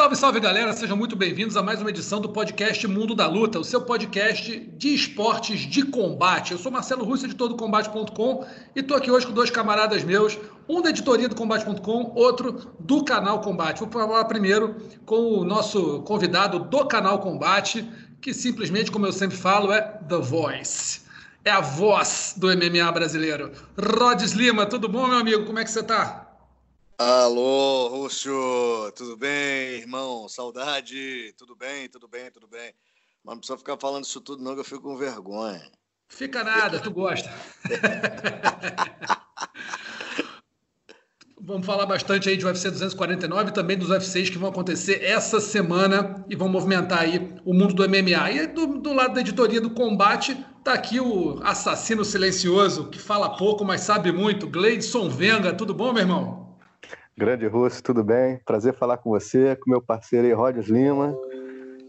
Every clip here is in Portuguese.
Salve, salve galera, sejam muito bem-vindos a mais uma edição do podcast Mundo da Luta, o seu podcast de esportes de combate. Eu sou Marcelo Russo, editor do Combate.com, e estou aqui hoje com dois camaradas meus, um da editoria do Combate.com, outro do canal Combate. Vou falar primeiro com o nosso convidado do canal Combate, que simplesmente, como eu sempre falo, é The Voice. É a voz do MMA brasileiro. Rods Lima, tudo bom, meu amigo? Como é que você está? Alô, Rússio, tudo bem, irmão? Saudade, tudo bem, tudo bem, tudo bem. Mas não precisa ficar falando isso tudo, não, que eu fico com vergonha. Fica nada, tu gosta. Vamos falar bastante aí de UFC 249 e também dos UFCs que vão acontecer essa semana e vão movimentar aí o mundo do MMA. E do, do lado da editoria do combate, tá aqui o assassino silencioso, que fala pouco, mas sabe muito, Gleidson Venga. Tudo bom, meu irmão? Grande Russo, tudo bem? Prazer falar com você, com meu parceiro aí, Rogers Lima,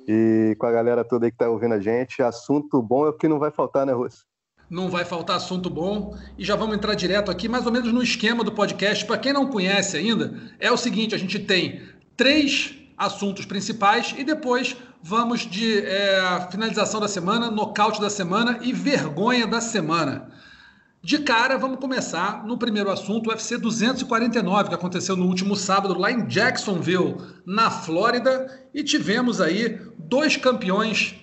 e com a galera toda aí que tá ouvindo a gente. Assunto bom é o que não vai faltar, né, Russo? Não vai faltar assunto bom. E já vamos entrar direto aqui, mais ou menos no esquema do podcast. Para quem não conhece ainda, é o seguinte: a gente tem três assuntos principais e depois vamos de é, finalização da semana, nocaute da semana e vergonha da semana. De cara, vamos começar no primeiro assunto, o UFC 249, que aconteceu no último sábado lá em Jacksonville, na Flórida, e tivemos aí dois campeões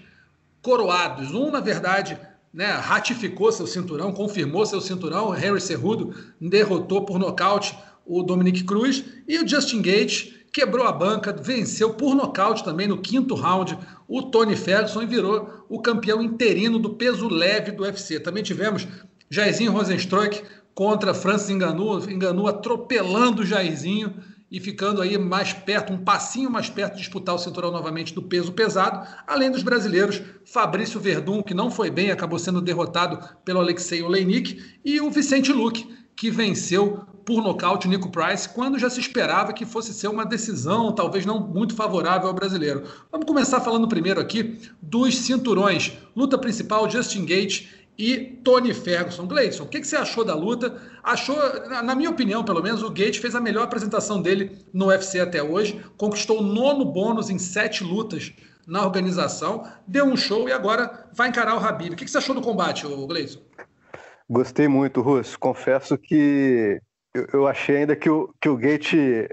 coroados. Um, na verdade, né, ratificou seu cinturão, confirmou seu cinturão, Henry Cerrudo derrotou por nocaute o Dominic Cruz, e o Justin Gates quebrou a banca, venceu por nocaute também no quinto round o Tony Ferguson e virou o campeão interino do peso leve do UFC. Também tivemos Jairzinho Rosenstruck contra Francis Enganu, Enganu atropelando o Jairzinho e ficando aí mais perto, um passinho mais perto de disputar o cinturão novamente do peso pesado, além dos brasileiros, Fabrício Verdun, que não foi bem, acabou sendo derrotado pelo Alexei Oleinik, e o Vicente Luque, que venceu por nocaute o Nico Price, quando já se esperava que fosse ser uma decisão, talvez não muito favorável ao brasileiro. Vamos começar falando primeiro aqui dos cinturões. Luta principal, Justin Gate e Tony Ferguson. Gleison, o que, que, você achou da luta? Achou, na minha opinião, pelo menos, o Gate fez a melhor apresentação dele no UFC até hoje, conquistou o nono bônus em sete lutas na organização, deu um show e agora vai encarar o Habib. O que, que você achou do combate, Gleison? Gostei muito, Russo. Confesso que eu, eu, achei ainda que o, que o Gate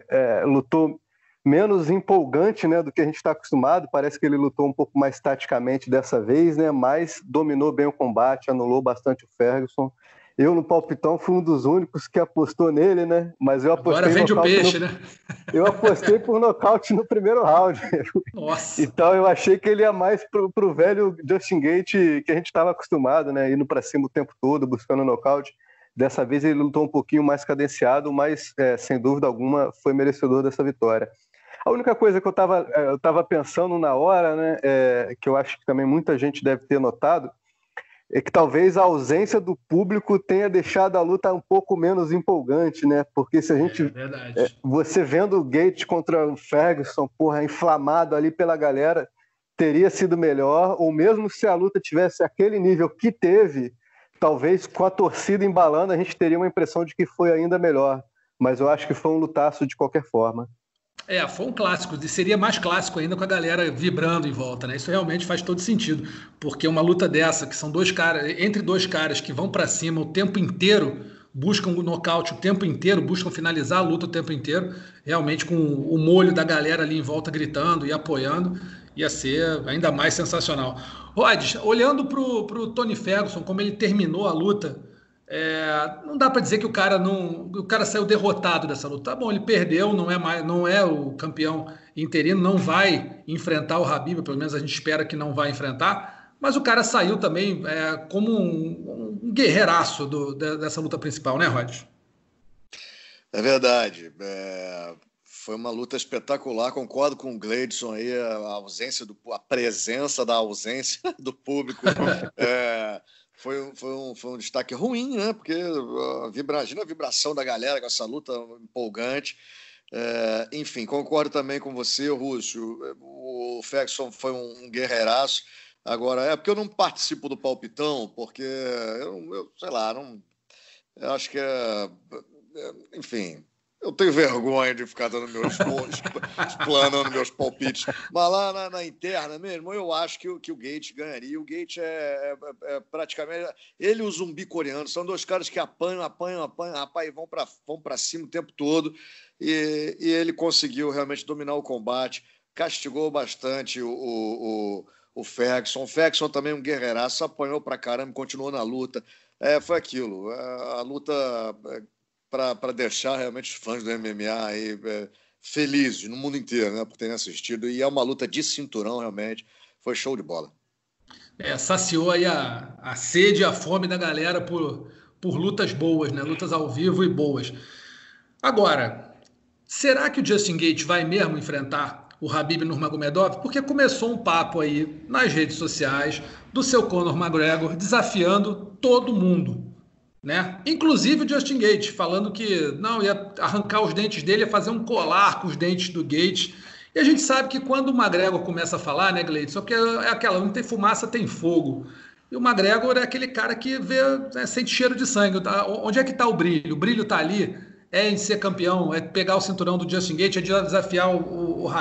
é, lutou menos empolgante né, do que a gente está acostumado. Parece que ele lutou um pouco mais taticamente dessa vez, né, mas dominou bem o combate, anulou bastante o Ferguson. Eu, no palpitão, fui um dos únicos que apostou nele, né? Mas eu apostei. Agora vende o peixe, no... né? Eu apostei por nocaute no primeiro round. Nossa. Então eu achei que ele ia mais pro, pro velho Justin Gate que a gente estava acostumado, né? Indo para cima o tempo todo, buscando nocaute. Dessa vez ele lutou um pouquinho mais cadenciado, mas é, sem dúvida alguma foi merecedor dessa vitória. A única coisa que eu estava é, eu tava pensando na hora, né, é, que eu acho que também muita gente deve ter notado, é que talvez a ausência do público tenha deixado a luta um pouco menos empolgante, né? Porque se a gente. É é, você vendo o Gate contra o Ferguson, porra, inflamado ali pela galera, teria sido melhor, ou mesmo se a luta tivesse aquele nível que teve, talvez com a torcida embalando, a gente teria uma impressão de que foi ainda melhor. Mas eu acho que foi um lutaço de qualquer forma. É, foi um clássico, e seria mais clássico ainda com a galera vibrando em volta, né? Isso realmente faz todo sentido, porque uma luta dessa, que são dois caras, entre dois caras que vão para cima o tempo inteiro, buscam o nocaute o tempo inteiro, buscam finalizar a luta o tempo inteiro, realmente com o molho da galera ali em volta gritando e apoiando, ia ser ainda mais sensacional. Rods, olhando para o Tony Ferguson, como ele terminou a luta, é, não dá para dizer que o cara não, o cara saiu derrotado dessa luta. Tá bom, ele perdeu, não é mais, não é o campeão interino, não vai enfrentar o Habib, pelo menos a gente espera que não vai enfrentar. Mas o cara saiu também é, como um, um guerreiraço do, dessa luta principal, né, Rod? É verdade. É, foi uma luta espetacular. Concordo com o Gleidson aí, a ausência do, a presença da ausência do público. É, foi, foi, um, foi um destaque ruim, né? Porque uh, vibra, imagina a vibração da galera com essa luta empolgante. É, enfim, concordo também com você, Rússio. O Ferguson foi um guerreiraço. Agora, é porque eu não participo do palpitão, porque eu, eu sei lá, não. Eu acho que é. é enfim, eu tenho vergonha de ficar dando meus explanando meus palpites. Mas lá na, na, interna mesmo, eu acho que, que o Gate ganharia. O Gate é, é, é, praticamente. Ele e o zumbi coreano são dois caras que apanham, apanham, apanham, rapaz, e vão para vão cima o tempo todo. E, e, ele conseguiu realmente dominar o combate, castigou bastante o, o, o Ferguson. O Ferguson também é um guerreiraço, apanhou para caramba, continuou na luta. É, foi aquilo. A, a luta é, para deixar realmente os fãs do MMA aí, é, felizes no mundo inteiro, né, por terem assistido. E é uma luta de cinturão, realmente. Foi show de bola. É, saciou aí a, a sede e a fome da galera por, por lutas boas, né? Lutas ao vivo e boas. Agora, será que o Justin Gate vai mesmo enfrentar o Habib Nurmagomedov? Porque começou um papo aí nas redes sociais do seu Conor McGregor desafiando todo mundo né? Inclusive o Justin Gates, falando que não ia arrancar os dentes dele, ia fazer um colar com os dentes do Gates. E a gente sabe que quando o McGregor começa a falar, né, Gleide? Só que é aquela, não tem fumaça, tem fogo. E o McGregor é aquele cara que vê, né, sente cheiro de sangue. Tá? Onde é que está o brilho? O brilho está ali, é em ser campeão, é pegar o cinturão do Justin Gates, é de desafiar o, o,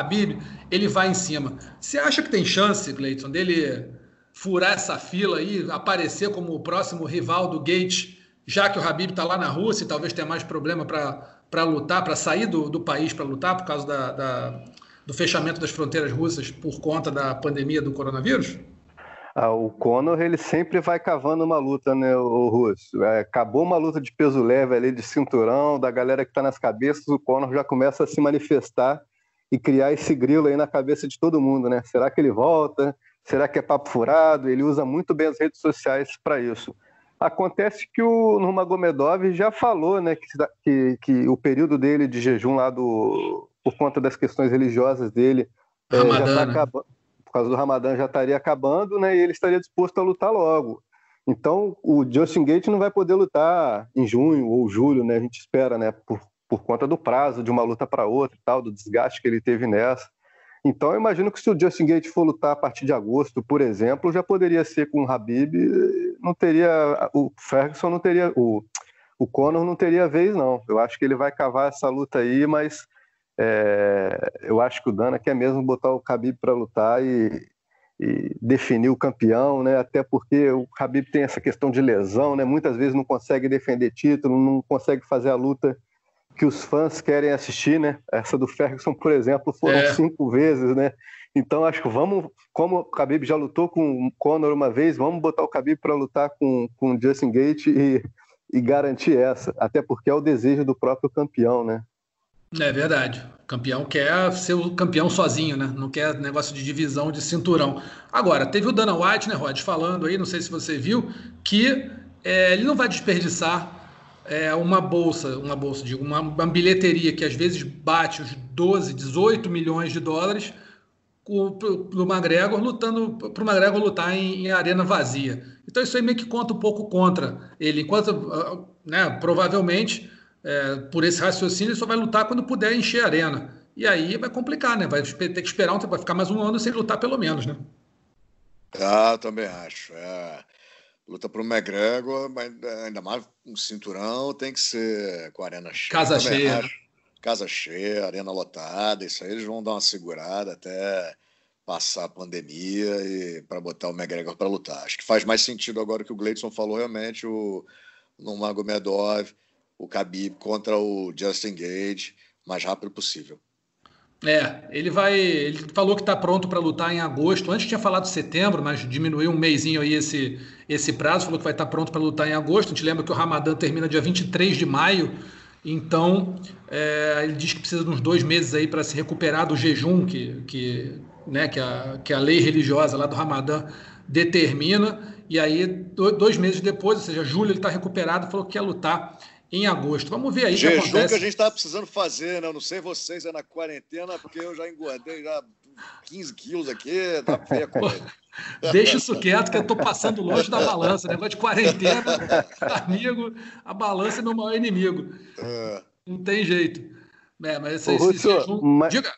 ele vai em cima. Você acha que tem chance, Gleidson, dele furar essa fila aí, aparecer como o próximo rival do Gates já que o Habib está lá na Rússia e talvez tenha mais problema para lutar, para sair do, do país para lutar por causa da, da, do fechamento das fronteiras russas por conta da pandemia do coronavírus? Ah, o Conor ele sempre vai cavando uma luta, né, o Russo? É, acabou uma luta de peso leve ali, de cinturão, da galera que está nas cabeças, o Conor já começa a se manifestar e criar esse grilo aí na cabeça de todo mundo, né? Será que ele volta? Será que é papo furado? Ele usa muito bem as redes sociais para isso. Acontece que o Nurmagomedov já falou né, que, que, que, o período dele de jejum lá do, por conta das questões religiosas dele é, já tá né? acabando, por causa do Ramadã já estaria acabando né, e ele estaria disposto a lutar logo. Então o Justin Gate não vai poder lutar em junho ou julho, né? A gente espera, né? Por, por conta do prazo de uma luta para outra e tal, do desgaste que ele teve nessa. Então, eu imagino que se o Justin Gate for lutar a partir de agosto, por exemplo, já poderia ser com o Habib, não teria. O Ferguson não teria. O, o Conor não teria vez, não. Eu acho que ele vai cavar essa luta aí, mas é, eu acho que o Dana quer mesmo botar o Habib para lutar e, e, definir o campeão, né? Até porque o Habib tem essa questão de lesão, né? Muitas vezes não consegue defender título, não consegue fazer a luta que os fãs querem assistir, né? Essa do Ferguson, por exemplo, foram é. cinco vezes, né? Então acho que vamos, como o Khabib já lutou com o Conor uma vez, vamos botar o Khabib para lutar com com Justin Gate e, e garantir essa, até porque é o desejo do próprio campeão, né? É verdade. O campeão quer ser o campeão sozinho, né? Não quer negócio de divisão de cinturão. Agora, teve o Dana White, né, Rod, falando aí, não sei se você viu, que é, ele não vai desperdiçar é, uma bolsa, uma bolsa, digo, uma, uma, bilheteria que às vezes bate os 12, 18 milhões de dólares para o McGregor lutando para o McGregor lutar em, em, arena vazia. Então isso aí meio que conta um pouco contra ele, enquanto ah, né, provavelmente é, por esse raciocínio ele só vai lutar quando puder encher a arena. E aí vai complicar, né? Vai ter que esperar um tempo, vai ficar mais um ano sem lutar pelo menos, né? Ah, também acho. É luta para o McGregor, mas ainda mais um cinturão, tem que ser com a arena cheia. Casa cheia. Acho. Casa cheia, arena lotada, isso aí eles vão dar uma segurada até passar a pandemia e para botar o McGregor para lutar. Acho que faz mais sentido agora que o Gleidson falou realmente o Nurmagomedov, o Khabib contra o Justin Gage, mais rápido possível. É, ele vai. Ele falou que está pronto para lutar em agosto. Antes tinha falado setembro, mas diminuiu um mêsinho aí esse, esse prazo. Falou que vai estar tá pronto para lutar em agosto. A gente lembra que o Ramadã termina dia 23 de maio. Então, é, ele diz que precisa de uns dois meses aí para se recuperar do jejum que, que, né, que, a, que a lei religiosa lá do Ramadã determina. E aí, dois meses depois, ou seja, julho, ele está recuperado, falou que quer lutar em agosto. Vamos ver aí o que acontece. que a gente está precisando fazer, né? Eu não sei vocês é na quarentena, porque eu já engordei já 15 quilos aqui, tá feia. Deixa isso quieto, que eu estou passando longe da balança. Negócio de quarentena, amigo, a balança é meu maior inimigo. É. Não tem jeito. É, mas esse, Ô, esse, esse, mas... Diga.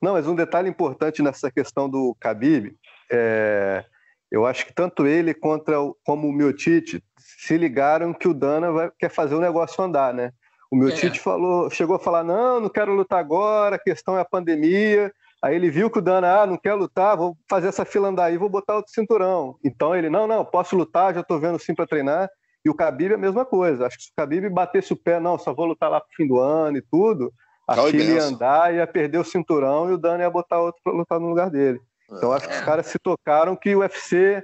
Não, mas um detalhe importante nessa questão do Khabib, é, eu acho que tanto ele contra o, como o Miotite se ligaram que o Dana vai, quer fazer o negócio andar, né? O Miotite é. falou, chegou a falar, não, não quero lutar agora, a questão é a pandemia. Aí ele viu que o Dana, ah, não quer lutar, vou fazer essa fila andar aí, vou botar outro cinturão. Então ele, não, não, posso lutar, já estou vendo sim para treinar. E o Khabib é a mesma coisa. Acho que se o Khabib batesse o pé, não, só vou lutar lá pro fim do ano e tudo, a fila ia andar, ia perder o cinturão e o Dana ia botar outro para lutar no lugar dele. Então acho que os é. caras se tocaram que o UFC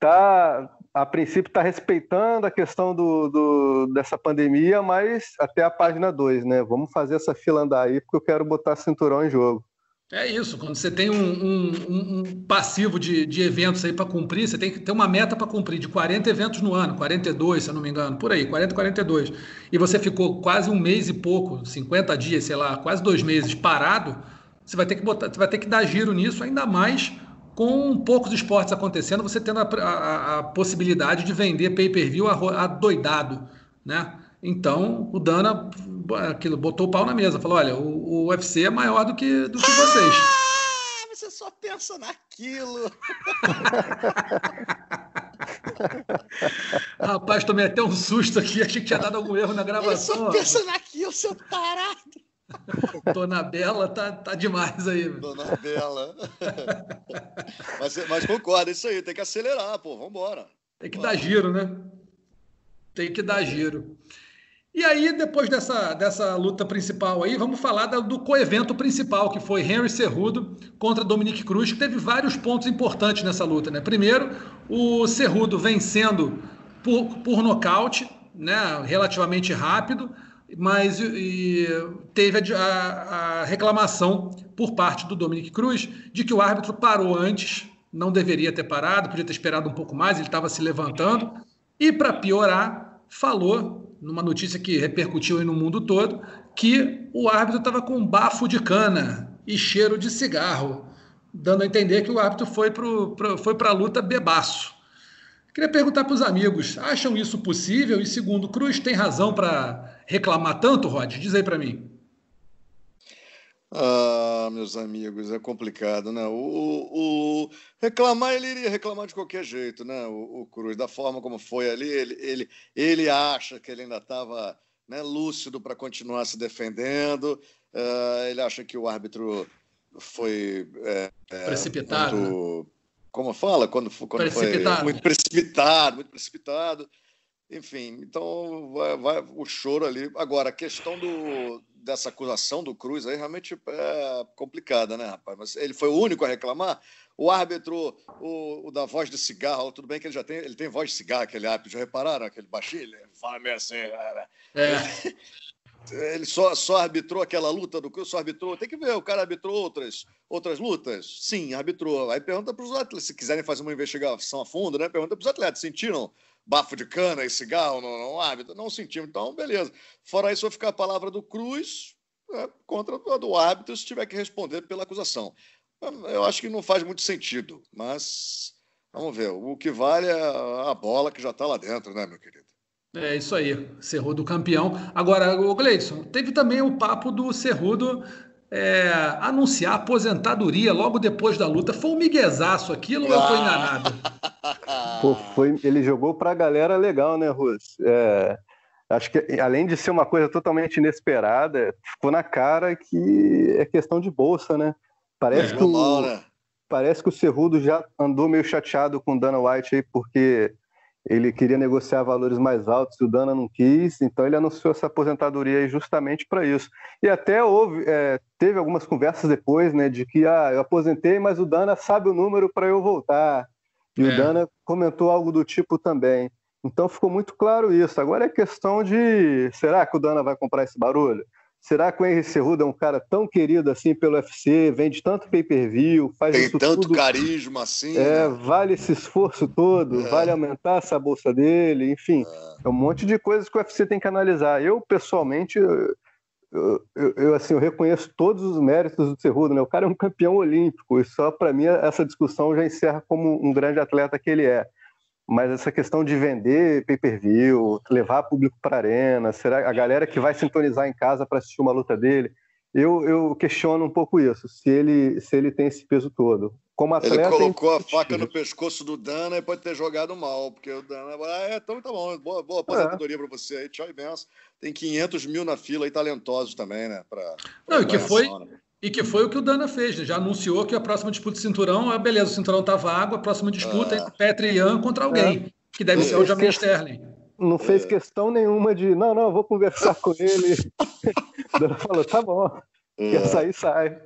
tá, a princípio está respeitando a questão do, do, dessa pandemia, mas até a página 2, né? Vamos fazer essa fila andar aí, porque eu quero botar cinturão em jogo. É isso, quando você tem um, um, um passivo de, de eventos aí para cumprir, você tem que ter uma meta para cumprir de 40 eventos no ano, 42, se eu não me engano, por aí, 40, 42. E você ficou quase um mês e pouco, 50 dias, sei lá, quase dois meses parado, você vai ter que botar, você vai ter que dar giro nisso, ainda mais com poucos esportes acontecendo, você tendo a, a, a possibilidade de vender pay-per-view adoidado, né? Então, o Dana aquilo, botou o pau na mesa, falou, olha, o, o UFC é maior do que, do que vocês. Ah, você só pensa naquilo. Rapaz, tomei até um susto aqui, achei que tinha dado algum erro na gravação. Ele só pensa naquilo, seu tarado. Dona Bela tá, tá demais aí. Dona Bela. mas, mas concorda, é isso aí, tem que acelerar, pô, vambora. Tem que dar giro, né? Tem que dar giro. E aí, depois dessa, dessa luta principal aí, vamos falar do coevento principal, que foi Henry Cerrudo contra Dominique Cruz, que teve vários pontos importantes nessa luta. Né? Primeiro, o Cerrudo vencendo por, por nocaute, né? relativamente rápido, mas e, teve a, a, a reclamação por parte do Dominique Cruz de que o árbitro parou antes, não deveria ter parado, podia ter esperado um pouco mais, ele estava se levantando. E, para piorar, falou numa notícia que repercutiu no mundo todo, que o árbitro estava com bafo de cana e cheiro de cigarro, dando a entender que o árbitro foi para a luta bebaço. Queria perguntar para os amigos, acham isso possível? E segundo, Cruz tem razão para reclamar tanto, Rod? Diz aí para mim. Ah, meus amigos, é complicado, né? O, o, reclamar, ele iria reclamar de qualquer jeito, né? O, o Cruz, da forma como foi ali, ele, ele, ele acha que ele ainda estava né, lúcido para continuar se defendendo, uh, ele acha que o árbitro foi é, precipitado. Muito, né? Como fala? Quando, quando foi muito precipitado, muito precipitado. Enfim, então vai, vai, o choro ali. Agora, a questão do, dessa acusação do Cruz aí realmente é complicada, né, rapaz? Mas ele foi o único a reclamar. O árbitro, o, o da voz de cigarro, tudo bem que ele já tem, ele tem voz de cigarro, aquele árbitro, já repararam? Aquele baixinho, ele fala meio assim. É. Ele só, só arbitrou aquela luta do Cruz, só arbitrou. Tem que ver, o cara arbitrou outras, outras lutas? Sim, arbitrou. Aí pergunta para os atletas, se quiserem fazer uma investigação a fundo, né? Pergunta para os atletas, sentiram bafo de cana e cigarro no, no árbitro? Não sentimos, então beleza. Fora isso, vai ficar a palavra do Cruz é, contra a do árbitro se tiver que responder pela acusação. Eu acho que não faz muito sentido, mas vamos ver. O que vale é a bola que já está lá dentro, né, meu querido? É isso aí, Cerrudo campeão. Agora, o Gleison, teve também o papo do Cerrudo é, anunciar aposentadoria logo depois da luta. Foi um miguezaço aquilo ou eu tô enganado? Pô, foi, ele jogou pra galera legal, né, Russo? É, acho que além de ser uma coisa totalmente inesperada, ficou na cara que é questão de bolsa, né? Parece, é, que, o, né? parece que o Cerrudo já andou meio chateado com o Dana White aí, porque ele queria negociar valores mais altos e o Dana não quis, então ele anunciou essa aposentadoria justamente para isso. E até houve, é, teve algumas conversas depois, né, de que ah, eu aposentei, mas o Dana sabe o número para eu voltar. E é. o Dana comentou algo do tipo também. Então ficou muito claro isso. Agora é questão de será que o Dana vai comprar esse barulho? Será que o Henry Cerrudo é um cara tão querido assim pelo UFC, vende tanto pay-per-view, faz Tem isso tanto tudo, carisma assim. É, né? vale esse esforço todo, é. vale aumentar essa bolsa dele, enfim, é. é. um monte de coisas que o UFC tem que analisar. Eu pessoalmente, eu, eu, eu assim, eu reconheço todos os méritos do Cerrudo, né? O cara é um campeão olímpico e só para mim essa discussão já encerra como um grande atleta que ele é mas essa questão de vender pay-per-view, levar público para a arena, será a galera que vai sintonizar em casa para assistir uma luta dele, Eu, eu questiono um pouco isso, se ele, se ele tem esse peso todo. Como atleta, ele colocou a faca no pescoço do Dana e pode ter jogado mal, porque o Dana, ah, é, então tá bom, boa, boa aposentadoria é. para você aí, tchau e benção. Tem 500 mil na fila e talentosos também, né? Pra, pra Não, e que foi, e que foi o que o Dana fez, né? já anunciou que a próxima disputa de cinturão, é beleza, o cinturão tá vago, a próxima disputa é, é Petri e Ian contra alguém, é. que deve ser o Jamie Sterling. Não fez questão nenhuma de, não, não, vou conversar com ele. Dana falou, tá bom, quer sair, sai.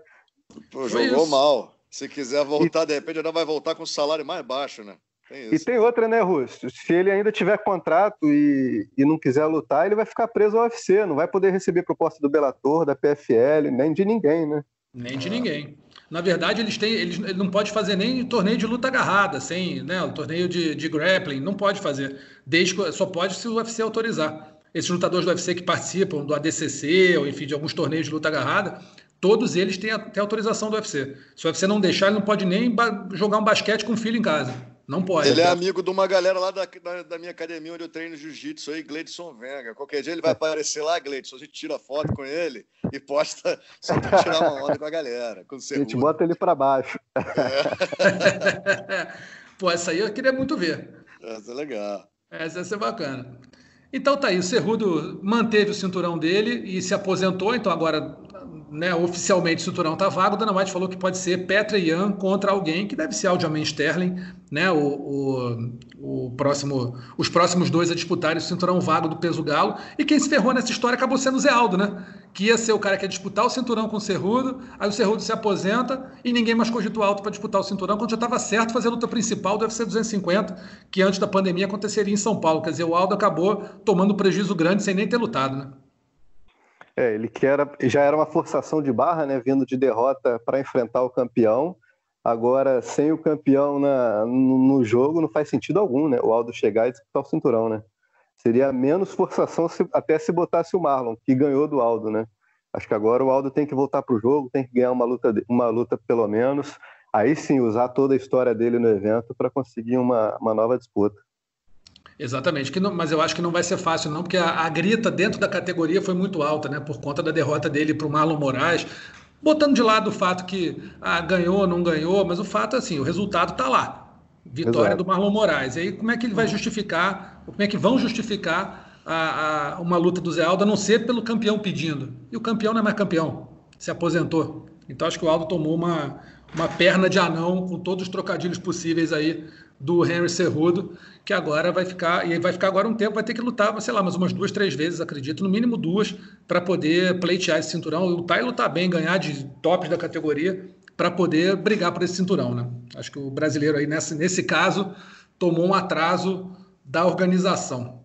Pô, jogou mal. Se quiser voltar, e... de repente, ainda vai voltar com o salário mais baixo, né? Tem e tem outra, né, Russo? Se ele ainda tiver contrato e, e não quiser lutar, ele vai ficar preso ao UFC, não vai poder receber proposta do Bellator, da PFL, nem de ninguém, né? Nem de ninguém. Na verdade, eles têm, eles, ele não pode fazer nem torneio de luta agarrada, sem, né, o torneio de, de grappling, não pode fazer. Desde, só pode se o UFC autorizar. Esses lutadores do UFC que participam do ADCC, ou enfim, de alguns torneios de luta agarrada, todos eles têm, a, têm autorização do UFC. Se o UFC não deixar, ele não pode nem jogar um basquete com o filho em casa. Não pode. Ele é amigo de uma galera lá da, da, da minha academia onde eu treino jiu-jitsu aí, Gleidson Venga. Qualquer dia ele vai aparecer lá, Gleidson. A gente tira foto com ele e posta só pra tirar uma onda com a galera. Com a gente bota ele para baixo. É. Pô, essa aí eu queria muito ver. Essa é legal. Essa ia ser bacana. Então tá aí, o Cerrudo manteve o cinturão dele e se aposentou, então agora né, oficialmente o cinturão está vago, Dana White falou que pode ser Petra Ian contra alguém que deve ser Aljamain Sterling, né, o, o, o, próximo, os próximos dois a disputarem o cinturão vago do peso galo. E quem se ferrou nessa história acabou sendo o Zé Aldo, né? Que ia ser o cara que ia disputar o cinturão com o Cerrudo, aí o Cerrudo se aposenta e ninguém mais cogitou alto para disputar o cinturão, quando já estava certo fazer a luta principal do UFC 250, que antes da pandemia aconteceria em São Paulo. Quer dizer, o Aldo acabou tomando prejuízo grande sem nem ter lutado, né? É, ele que era, já era uma forçação de barra, né, vindo de derrota para enfrentar o campeão. Agora, sem o campeão na, no, no, jogo, não faz sentido algum, né? O Aldo chegar e disputar o cinturão, né? Seria menos forçação se, até se botasse o Marlon, que ganhou do Aldo, né? Acho que agora o Aldo tem que voltar para o jogo, tem que ganhar uma luta, uma luta pelo menos. Aí sim, usar toda a história dele no evento para conseguir uma, uma nova disputa. Exatamente, que não, mas eu acho que não vai ser fácil, não, porque a, a, grita dentro da categoria foi muito alta, né? Por conta da derrota dele para o Marlon Moraes. Botando de lado o fato que ah, ganhou, não ganhou, mas o fato é assim, o resultado está lá. Vitória Exato. do Marlon Moraes. E aí, como é que ele vai justificar, como é que vão justificar a, a, uma luta do Zé Aldo, a não ser pelo campeão pedindo? E o campeão não é mais campeão, se aposentou. Então acho que o Aldo tomou uma, uma perna de anão com todos os trocadilhos possíveis aí do Henry Cerrudo, que agora vai ficar, e vai ficar agora um tempo, vai ter que lutar, sei lá, mais umas duas, três vezes, acredito, no mínimo duas, para poder pleitear esse cinturão, lutar e lutar bem, ganhar de tops da categoria, para poder brigar por esse cinturão, né? Acho que o brasileiro aí, nesse, nesse caso, tomou um atraso da organização.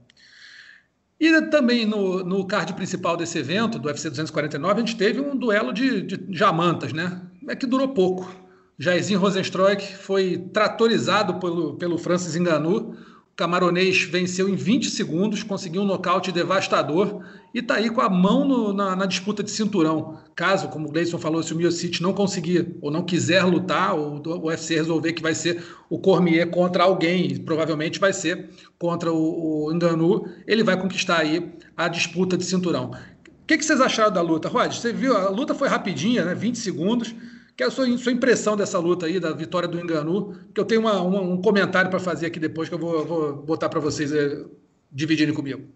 E também no, no card principal desse evento, do UFC 249, a gente teve um duelo de, de jamantas, né? É que durou pouco. Jairzinho Rosenstruik foi tratorizado pelo, pelo Francis Ngannou. O camaronês venceu em 20 segundos, conseguiu um nocaute devastador e está aí com a mão no, na, na, disputa de cinturão. Caso, como o Gleison falou, se o Miocic não conseguir ou não quiser lutar, ou o UFC resolver que vai ser o Cormier contra alguém, provavelmente vai ser contra o, o Ngannou, ele vai conquistar aí a disputa de cinturão. O que, que vocês acharam da luta, Rod? Você viu, a luta foi rapidinha, né? 20 segundos. Que é sua, sua impressão dessa luta aí, da vitória do Enganu, que eu tenho uma, uma, um comentário para fazer aqui depois que eu vou, vou botar para vocês é, dividirem comigo.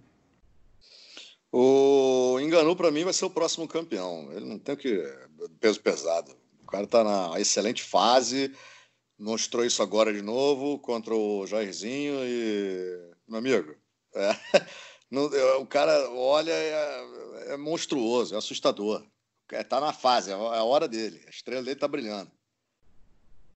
O Enganu, para mim, vai ser o próximo campeão. Ele não tem que. peso pesado. O cara está na excelente fase, mostrou isso agora de novo contra o Jairzinho e. Meu amigo, é, não, o cara olha, é, é monstruoso, é assustador. É, tá na fase, é, é a hora dele. A estrela dele tá brilhando.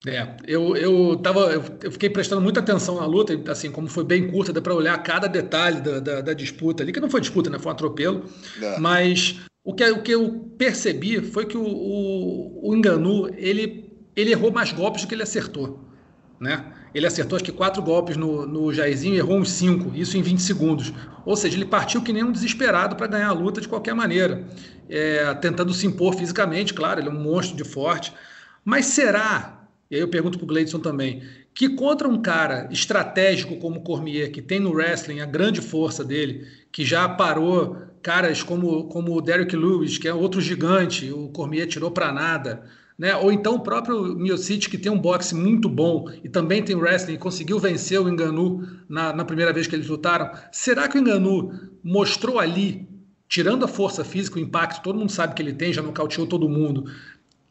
É, eu, eu, tava, eu fiquei prestando muita atenção na luta, assim, como foi bem curta, dá para olhar cada detalhe da, da, da, disputa ali, que não foi disputa, né? Foi um atropelo. É. Mas o que, o que eu percebi foi que o, o, o Enganu, ele, ele errou mais golpes do que ele acertou, né? Ele acertou acho que quatro golpes no, no Jairzinho e errou uns cinco, isso em 20 segundos. Ou seja, ele partiu que nem um desesperado para ganhar a luta de qualquer maneira, é, tentando se impor fisicamente, claro, ele é um monstro de forte. Mas será, e aí eu pergunto para o Gleidson também, que contra um cara estratégico como o Cormier, que tem no wrestling a grande força dele, que já parou caras como, como o Derrick Lewis, que é outro gigante, o Cormier tirou para nada. Né? Ou então o próprio Miocic, que tem um boxe muito bom e também tem wrestling, conseguiu vencer o Enganu na, na primeira vez que eles lutaram. Será que o Enganu mostrou ali, tirando a força física, o impacto, todo mundo sabe que ele tem, já nocauteou todo mundo,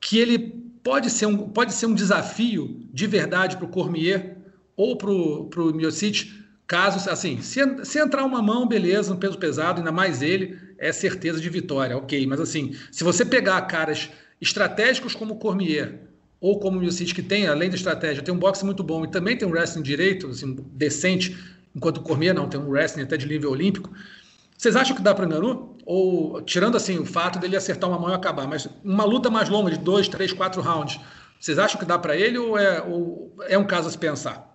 que ele pode ser um, pode ser um desafio de verdade para o Cormier ou para o Miocic, caso, assim, se, se entrar uma mão, beleza, um peso pesado, ainda mais ele, é certeza de vitória, ok. Mas assim, se você pegar caras estratégicos como o Cormier ou como o Miocic, que tem, além da estratégia, tem um boxe muito bom e também tem um wrestling direito, assim, decente, enquanto o Cormier não, tem um wrestling até de nível olímpico. Vocês acham que dá para o? Ou, tirando assim o fato dele acertar uma mão e acabar, mas uma luta mais longa, de dois, três, quatro rounds, vocês acham que dá para ele ou é, ou é um caso a se pensar?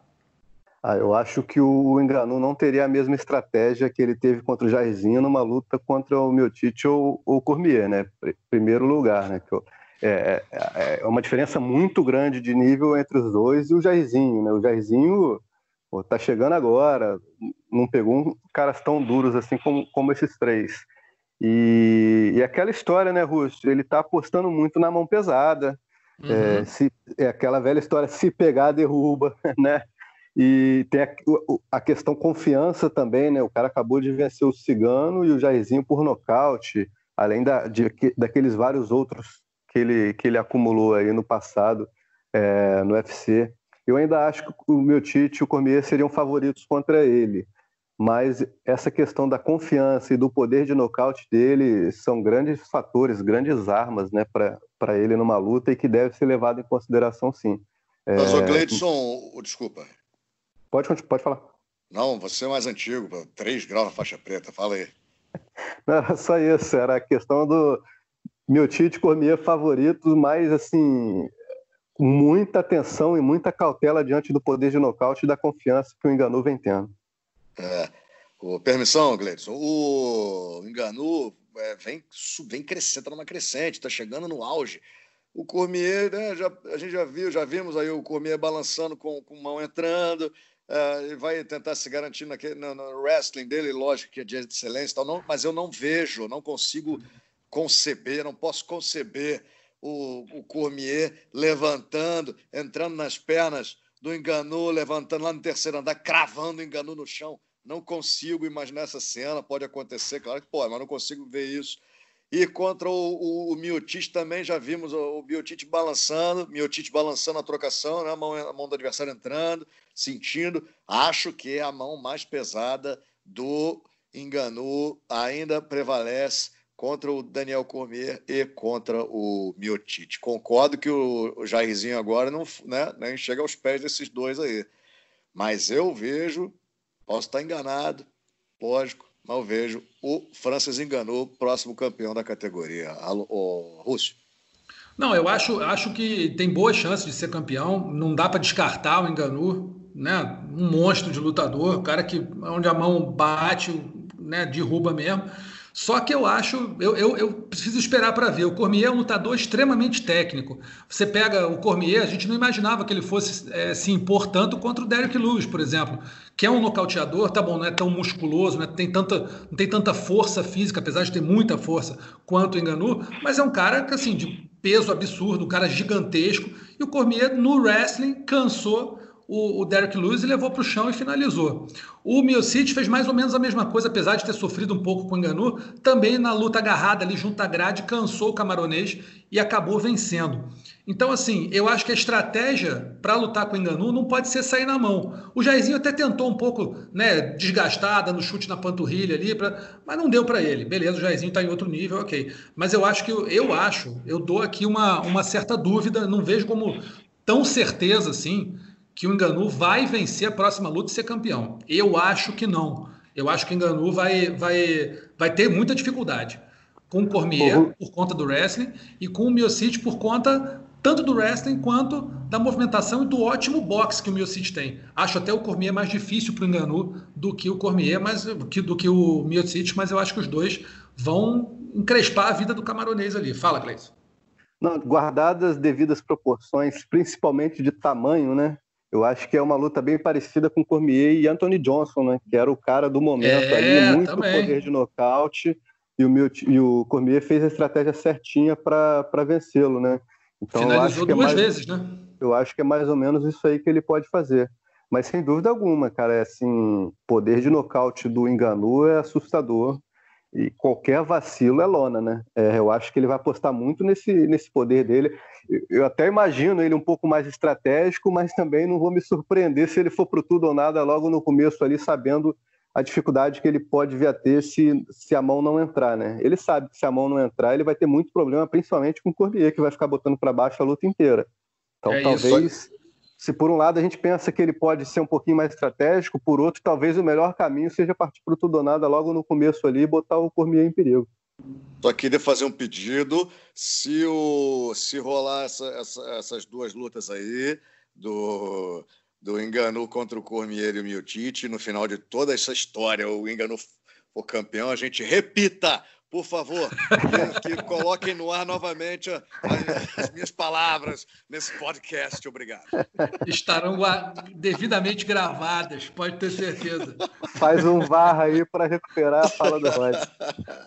Ah, eu acho que o Enganu não teria a mesma estratégia que ele teve contra o Jairzinho numa luta contra o Miotite ou o Cormier, né? Primeiro lugar, né? Que é, é, é, uma diferença muito grande de nível entre os dois e o Jairzinho, né? O Jairzinho pô, tá chegando agora, não pegou um, caras tão duros assim como, como esses três. E, e aquela história, né, Russo? Ele tá apostando muito na mão pesada. É, uhum. É, se, é aquela velha história, se pegar, derruba, né? E tem a, a, questão confiança também, né? O cara acabou de vencer o Cigano e o Jairzinho por nocaute, além da, de, daqueles vários outros que ele, que ele acumulou aí no passado é, no UFC. Eu ainda acho que o meu Tite e o Cormier seriam favoritos contra ele, mas essa questão da confiança e do poder de nocaute dele são grandes fatores, grandes armas né, para ele numa luta e que deve ser levado em consideração sim. Mas, é... o Gleidson, desculpa, Pode, pode falar. Não, você é mais antigo, 3 graus na faixa preta, fala aí. Não, era só isso, era a questão do meu Tite Cormier favorito, mas assim, muita atenção e muita cautela diante do poder de nocaute e da confiança que o Enganu vem tendo. É. O, permissão, Gleidson. O Enganu é, vem, vem crescendo, está numa crescente, está chegando no auge. O Cormier, né, já, a gente já viu, já vimos aí o Cormier balançando com, com mão entrando, Uh, ele vai tentar se garantir naquele, no, no, wrestling dele, lógico que é de excelência, tal, não, mas eu não vejo, não consigo conceber, não posso conceber o, o Cormier levantando, entrando nas pernas do Enganu, levantando lá no terceiro andar, cravando o Enganu no chão. Não consigo imaginar essa cena, pode acontecer, claro que pode, mas não consigo ver isso. E contra o, o, o Miotic também já vimos o, o Miotic balançando, Miotic balançando a trocação, né? a, mão, a mão do adversário entrando, sentindo. Acho que a mão mais pesada do Enganu ainda prevalece contra o Daniel Cormier e contra o Miotic. Concordo que o, o Jairzinho agora não né, nem chega aos pés desses dois aí. Mas eu vejo, posso estar enganado, lógico, mas vejo o Francis enganou, próximo campeão da categoria. O Rússio. Não, eu acho, acho que tem boas chances de ser campeão. Não dá para descartar o Enganu, né? Um monstro de lutador, cara que onde a mão bate, né? Derruba mesmo. Só que eu acho, eu, eu, eu preciso esperar para ver. O Cormier é um lutador extremamente técnico. Você pega o Cormier, a gente não imaginava que ele fosse é, se impor tanto contra o Derrick Lewis, por exemplo, que é um nocauteador, tá bom, não é tão musculoso, não, é, tem, tanta, não tem tanta força física, apesar de ter muita força quanto o Enganu, mas é um cara que, assim, de peso absurdo, um cara gigantesco. E o Cormier, no wrestling, cansou o, o Derek Lewis levou para o chão e finalizou. O Miocic fez mais ou menos a mesma coisa, apesar de ter sofrido um pouco com o Enganu, também na luta agarrada ali junto à grade, cansou o camaronês e acabou vencendo. Então, assim, eu acho que a estratégia para lutar com o Enganu não pode ser sair na mão. O Jairzinho até tentou um pouco, né, desgastada no chute na panturrilha ali, pra... mas não deu para ele. Beleza, o Jairzinho está em outro nível, ok. Mas eu acho que, eu acho, eu dou aqui uma, uma certa dúvida, não vejo como tão certeza assim que o Enganu vai vencer a próxima luta e ser campeão. Eu acho que não. Eu acho que o Enganu vai, vai, vai ter muita dificuldade com o Cormier uhum. por conta do wrestling e com o Miocic por conta tanto do wrestling quanto da movimentação e do ótimo boxe que o Miocic tem. Acho até o Cormier mais difícil para o Enganu do que o Cormier, mas que, do que o Miocic, mas eu acho que os dois vão encrespar a vida do camaronês ali. Fala, Gleison. Não, guardadas devidas proporções, principalmente de tamanho, né? Eu acho que é uma luta bem parecida com Cormier e Anthony Johnson, né? Que era o cara do momento é, ali, muito também. poder de nocaute. e o, meu, e o Cormier fez a estratégia certinha para vencê-lo, né? Então, Finalizou duas é mais, vezes, né? Eu acho que é mais ou menos isso aí que ele pode fazer. Mas sem dúvida alguma, cara, é assim, poder de nocaute do Enganu é assustador e qualquer vacilo é lona, né? É, eu acho que ele vai apostar muito nesse, nesse poder dele. Eu até imagino ele um pouco mais estratégico, mas também não vou me surpreender se ele for pro tudo ou nada logo no começo ali, sabendo a dificuldade que ele pode vir a ter se, se a mão não entrar, né? Ele sabe que se a mão não entrar, ele vai ter muito problema, principalmente com o Corbier, que vai ficar botando para baixo a luta inteira. Então, é talvez, isso. se por um lado a gente pensa que ele pode ser um pouquinho mais estratégico, por outro, talvez o melhor caminho seja partir para o tudo ou nada logo no começo ali e botar o Cormier em perigo. Só queria fazer um pedido. Se, o, se rolar essa, essa, essas duas lutas aí, do do Enganu contra o Cormier e o Miotite. No final de toda essa história, o Enganu for campeão, a gente repita, por favor, que, que coloquem no ar novamente a, a, as minhas palavras nesse podcast. Obrigado. Estarão devidamente gravadas, pode ter certeza. Faz um VAR aí para recuperar a fala do Rod.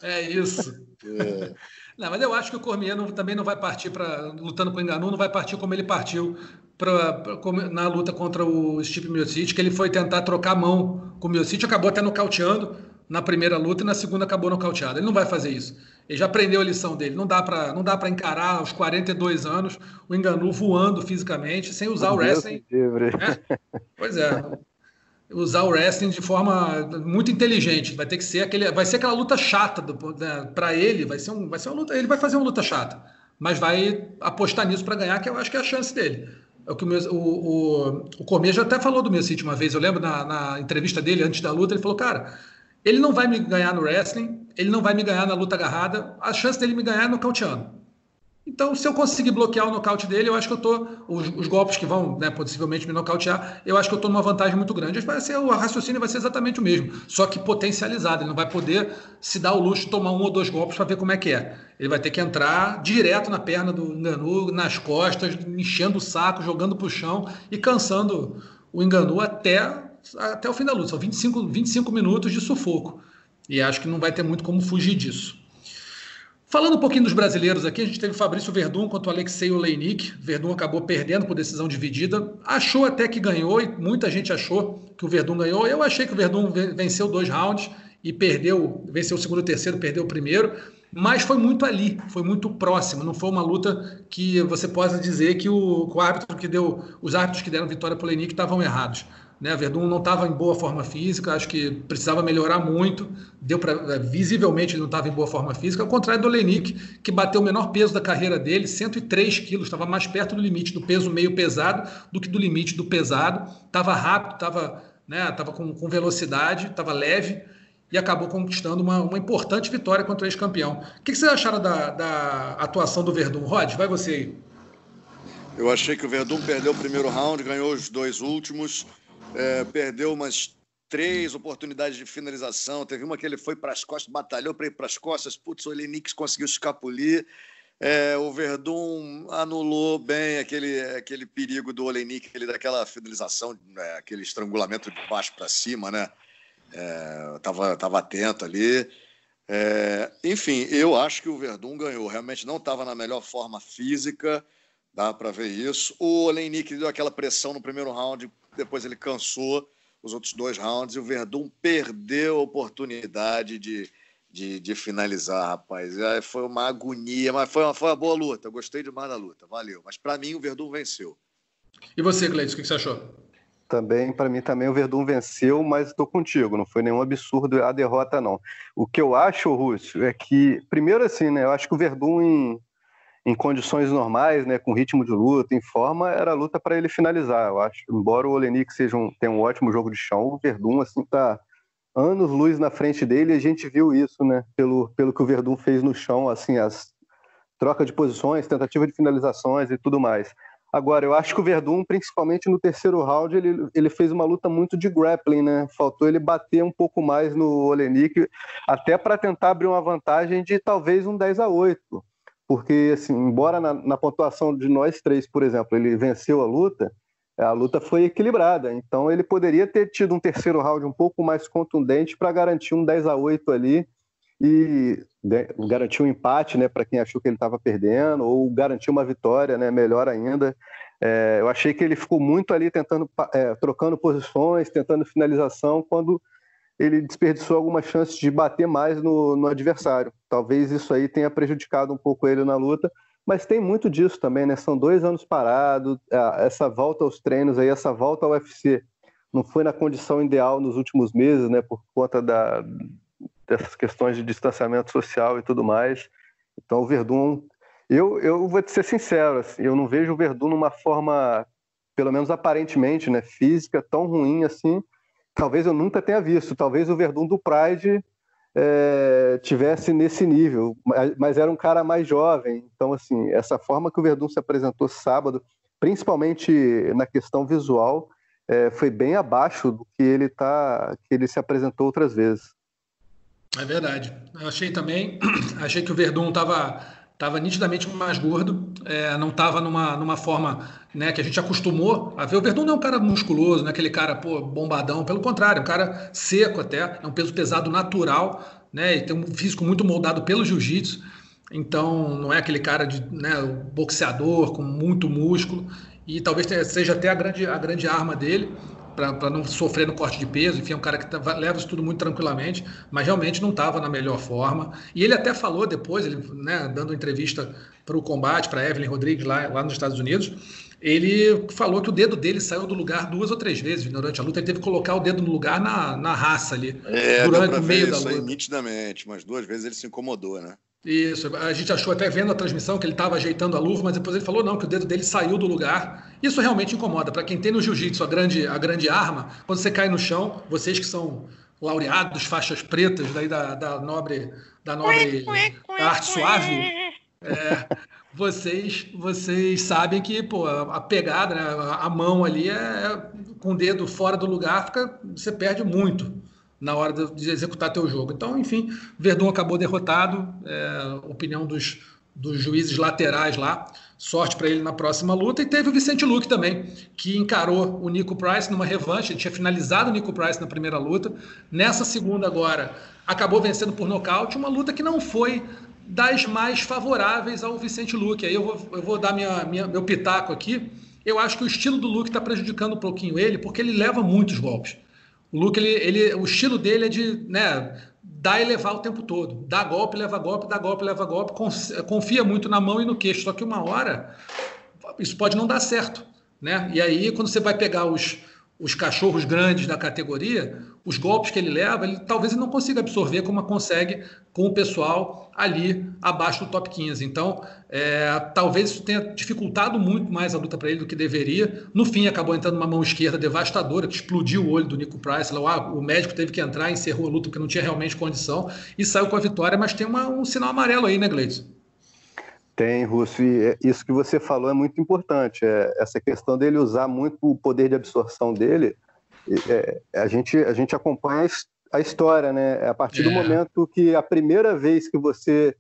É isso. É. Não, mas eu acho que o Cormier não, também não vai partir para lutando com o Enganu, não vai partir como ele partiu pra, pra, na luta contra o Stipe Miocic, que ele foi tentar trocar a mão com o Miocic, acabou até nocauteando na primeira luta e na segunda acabou nocauteado. Ele não vai fazer isso. Ele já aprendeu a lição dele. Não dá para não dá para encarar aos 42 anos o Enganu voando fisicamente sem usar o wrestling. Né? Pois é. Usar o wrestling de forma muito inteligente. Vai ter que ser aquele, vai ser aquela luta chata né? para ele. Vai ser um, vai ser uma luta. Ele vai fazer uma luta chata, mas vai apostar nisso para ganhar, que eu acho que é a chance dele. É o que o, o, o, o Cormier já até falou do meu sítio uma vez. Eu lembro na, na, entrevista dele antes da luta, ele falou: Cara, ele não vai me ganhar no wrestling, ele não vai me ganhar na luta agarrada. A chance dele me ganhar é nocauteando. Então, se eu conseguir bloquear o nocaute dele, eu acho que eu tô. Os, os golpes que vão, né, possivelmente me nocautear, eu acho que eu estou numa vantagem muito grande. Vai ser, o raciocínio vai ser exatamente o mesmo, só que potencializado. Ele não vai poder se dar o luxo de tomar um ou dois golpes para ver como é que é. Ele vai ter que entrar direto na perna do Enganu, nas costas, enchendo o saco, jogando para o chão e cansando o Enganu até, até o fim da luta. São 25, 25 minutos de sufoco. E acho que não vai ter muito como fugir disso. Falando um pouquinho dos brasileiros aqui, a gente teve Fabrício Verdun contra o Alexei Oleinik. Verdun acabou perdendo por decisão dividida. Achou até que ganhou, e muita gente achou que o Verdun ganhou. Eu achei que o Verdun venceu dois rounds e perdeu, venceu o segundo e o terceiro, perdeu o primeiro. Mas foi muito ali, foi muito próximo. Não foi uma luta que você possa dizer que o, o árbitro que deu, os árbitros que deram vitória para o Oleinik estavam errados. Né? Verdun não estava em boa forma física, acho que precisava melhorar muito. Deu para é, visivelmente ele não estava em boa forma física, ao contrário do Olenik, que bateu o menor peso da carreira dele, 103 quilos, estava mais perto do limite do peso meio pesado do que do limite do pesado. Estava rápido, estava né, tava com, com velocidade, estava leve e acabou conquistando uma, uma importante vitória contra o ex-campeão. O que, que vocês acharam da, da atuação do Verdun? Rod, vai você aí. Eu achei que o Verdun perdeu o primeiro round, ganhou os dois últimos é, perdeu umas três oportunidades de finalização. Teve uma que ele foi para as costas, batalhou para ir para as costas. Putz, o Elenix conseguiu escapulir. É, o Verdun anulou bem aquele, aquele perigo do Olenik, aquele daquela finalização, é, aquele estrangulamento de baixo para cima, né? É, tava, tava atento ali. É, enfim, eu acho que o Verdun ganhou. Realmente não estava na melhor forma física, dá para ver isso. O Olenik deu aquela pressão no primeiro round, depois ele cansou os outros dois rounds e o Verdun perdeu a oportunidade de, de, de finalizar, rapaz. Foi uma agonia, mas foi uma, foi uma boa luta. Eu gostei demais da luta, valeu. Mas para mim o Verdun venceu. E você, Gleice, o que você achou? Também, para mim, também o Verdun venceu, mas estou contigo. Não foi nenhum absurdo a derrota, não. O que eu acho, Rússio, é que, primeiro assim, né? Eu acho que o Verdun, em, em condições normais, né, com ritmo de luta, em forma, era a luta para ele finalizar. Eu acho, embora o Olenik seja um, tenha um ótimo jogo de chão, o Verdun assim tá anos luz na frente dele e a gente viu isso, né, pelo, pelo que o Verdun fez no chão, assim, as troca de posições, tentativa de finalizações e tudo mais. Agora, eu acho que o Verdun, principalmente no terceiro round, ele, ele fez uma luta muito de grappling, né? Faltou ele bater um pouco mais no Olenik, até para tentar abrir uma vantagem de talvez um 10 a 8 porque, assim, embora na, na, pontuação de nós três, por exemplo, ele venceu a luta, a luta foi equilibrada. Então, ele poderia ter tido um terceiro round um pouco mais contundente para garantir um 10 a 8 ali e garantiu um empate, né, para quem achou que ele estava perdendo, ou garantiu uma vitória, né, melhor ainda. É, eu achei que ele ficou muito ali tentando, é, trocando posições, tentando finalização, quando ele desperdiçou algumas chances de bater mais no, no adversário. Talvez isso aí tenha prejudicado um pouco ele na luta, mas tem muito disso também, né? São dois anos parados, essa volta aos treinos aí, essa volta ao UFC não foi na condição ideal nos últimos meses, né? Por conta da, dessas questões de distanciamento social e tudo mais. Então o Verdun, eu, eu vou te ser sincero, assim, eu não vejo o Verdun numa forma, pelo menos aparentemente, né, física tão ruim assim. Talvez eu nunca tenha visto. Talvez o Verdun do Pride é, tivesse nesse nível, mas, era um cara mais jovem. Então, assim, essa forma que o Verdun se apresentou sábado, principalmente na questão visual, é, foi bem abaixo do que ele tá, que ele se apresentou outras vezes. É verdade. Eu achei também, achei que o Verdun estava estava nitidamente mais gordo, é, não estava numa, numa forma né, que a gente acostumou a ver. O Verdun não é um cara musculoso, não é aquele cara pô, bombadão, pelo contrário, um cara seco até, é um peso pesado natural, né, e tem um físico muito moldado pelo jiu-jitsu, então não é aquele cara de né, boxeador com muito músculo, e talvez seja até a grande, a grande arma dele para não sofrer no corte de peso. Enfim, é um cara que tá, leva isso tudo muito tranquilamente, mas realmente não estava na melhor forma. E ele até falou depois, ele, né, dando entrevista para o combate, para Evelyn Rodrigues lá, lá nos Estados Unidos, ele falou que o dedo dele saiu do lugar duas ou três vezes durante a luta. Ele teve que colocar o dedo no lugar na, na raça ali, é, durante o meio da luta. Aí, nitidamente, mas duas vezes ele se incomodou, né? Isso, a gente achou até vendo a transmissão que ele estava ajeitando a luva, mas depois ele falou não, que o dedo dele saiu do lugar. Isso realmente incomoda. Para quem tem no jiu-jitsu a grande, a grande arma, quando você cai no chão, vocês que são laureados, faixas pretas daí da, da nobre, da nobre arte suave, é, vocês, vocês sabem que pô, a pegada, né, a mão ali é, com o dedo fora do lugar, fica, você perde muito na hora de executar teu jogo. Então, enfim, Verdun acabou derrotado, é, opinião dos, dos juízes laterais lá. Sorte para ele na próxima luta. E teve o Vicente Luque também, que encarou o Nico Price numa revanche. Ele tinha finalizado o Nico Price na primeira luta. Nessa segunda, agora, acabou vencendo por nocaute. Uma luta que não foi das mais favoráveis ao Vicente Luque. Aí eu vou, eu vou dar minha, minha, meu pitaco aqui. Eu acho que o estilo do Luke está prejudicando um pouquinho ele, porque ele leva muitos golpes. O Luke, ele, ele, o estilo dele é de né, dar e levar o tempo todo. Dá golpe, leva golpe, dá golpe, leva golpe. Confia muito na mão e no queixo. Só que uma hora isso pode não dar certo. Né? E aí, quando você vai pegar os, os cachorros grandes da categoria, os golpes que ele leva, ele talvez ele não consiga absorver como consegue com o pessoal ali abaixo do top 15. Então, é, talvez isso tenha dificultado muito mais a luta para ele do que deveria. No fim, acabou entrando uma mão esquerda devastadora, que explodiu o olho do Nico Price. Lá, ah, o médico teve que entrar, encerrou a luta porque não tinha realmente condição e saiu com a vitória, mas tem uma, um sinal amarelo aí, né, Gleison? Tem, Russo, e é, isso que você falou é muito importante. É, essa questão dele usar muito o poder de absorção dele, é, a, gente, a gente acompanha a história, né? É a partir do é. momento que a primeira vez que você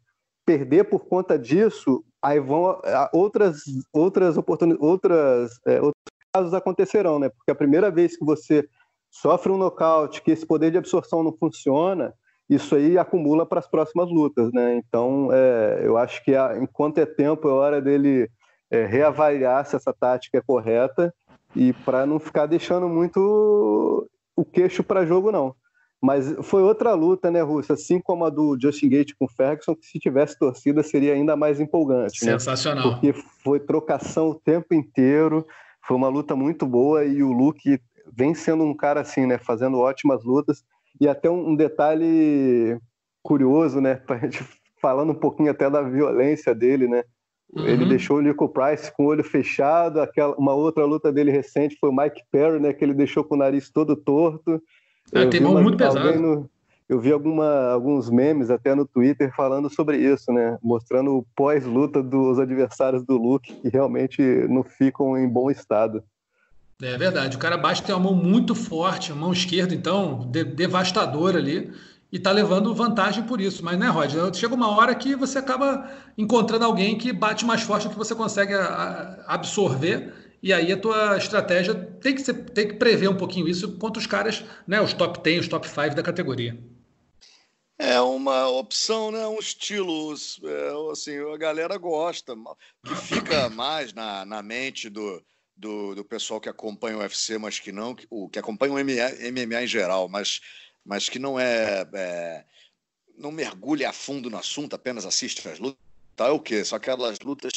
perder por conta disso, aí vão outras outras oportunidades, outras, é, outros casos acontecerão, né? Porque a primeira vez que você sofre um nocaute, que esse poder de absorção não funciona, isso aí acumula para as próximas lutas, né? Então, é, eu acho que a, enquanto é tempo, é hora dele é, reavaliar se essa tática é correta e para não ficar deixando muito o queixo para jogo, não. Mas foi outra luta, né, Russo? Assim como a do Justin Gate com o Ferguson, que se tivesse torcida seria ainda mais empolgante. Né? Sensacional. Né? Porque foi trocação o tempo inteiro, foi uma luta muito boa e o Luke vem sendo um cara assim, né, fazendo ótimas lutas. E até um, detalhe curioso, né? Pra gente falando um pouquinho até da violência dele, né? Uhum. Ele deixou o Nico Price com o olho fechado. Aquela, uma outra luta dele recente foi o Mike Perry, né? Que ele deixou com o nariz todo torto. É, tem mão muito pesado. No, eu vi alguma, alguns memes até no Twitter falando sobre isso, né? Mostrando o pós-luta dos adversários do Luke, que realmente não ficam em bom estado. É verdade. O cara bate tem uma mão muito forte, a mão esquerda, então, de, devastadora ali, e tá levando vantagem por isso. Mas, né, Rod? Chega uma hora que você acaba encontrando alguém que bate mais forte do que você consegue absorver. E aí a tua estratégia tem que, ser, tem que prever um pouquinho isso contra os caras, né? Os top 10, os top 5 da categoria. É uma opção, né? Um estilo, é, assim, a galera gosta, que fica mais na, na mente do, do, do pessoal que acompanha o UFC, mas que não, que, o, que acompanha o MMA, MMA em geral, mas, mas que não é, é, não mergulha a fundo no assunto, apenas assiste as lutas? É o quê? Só aquelas lutas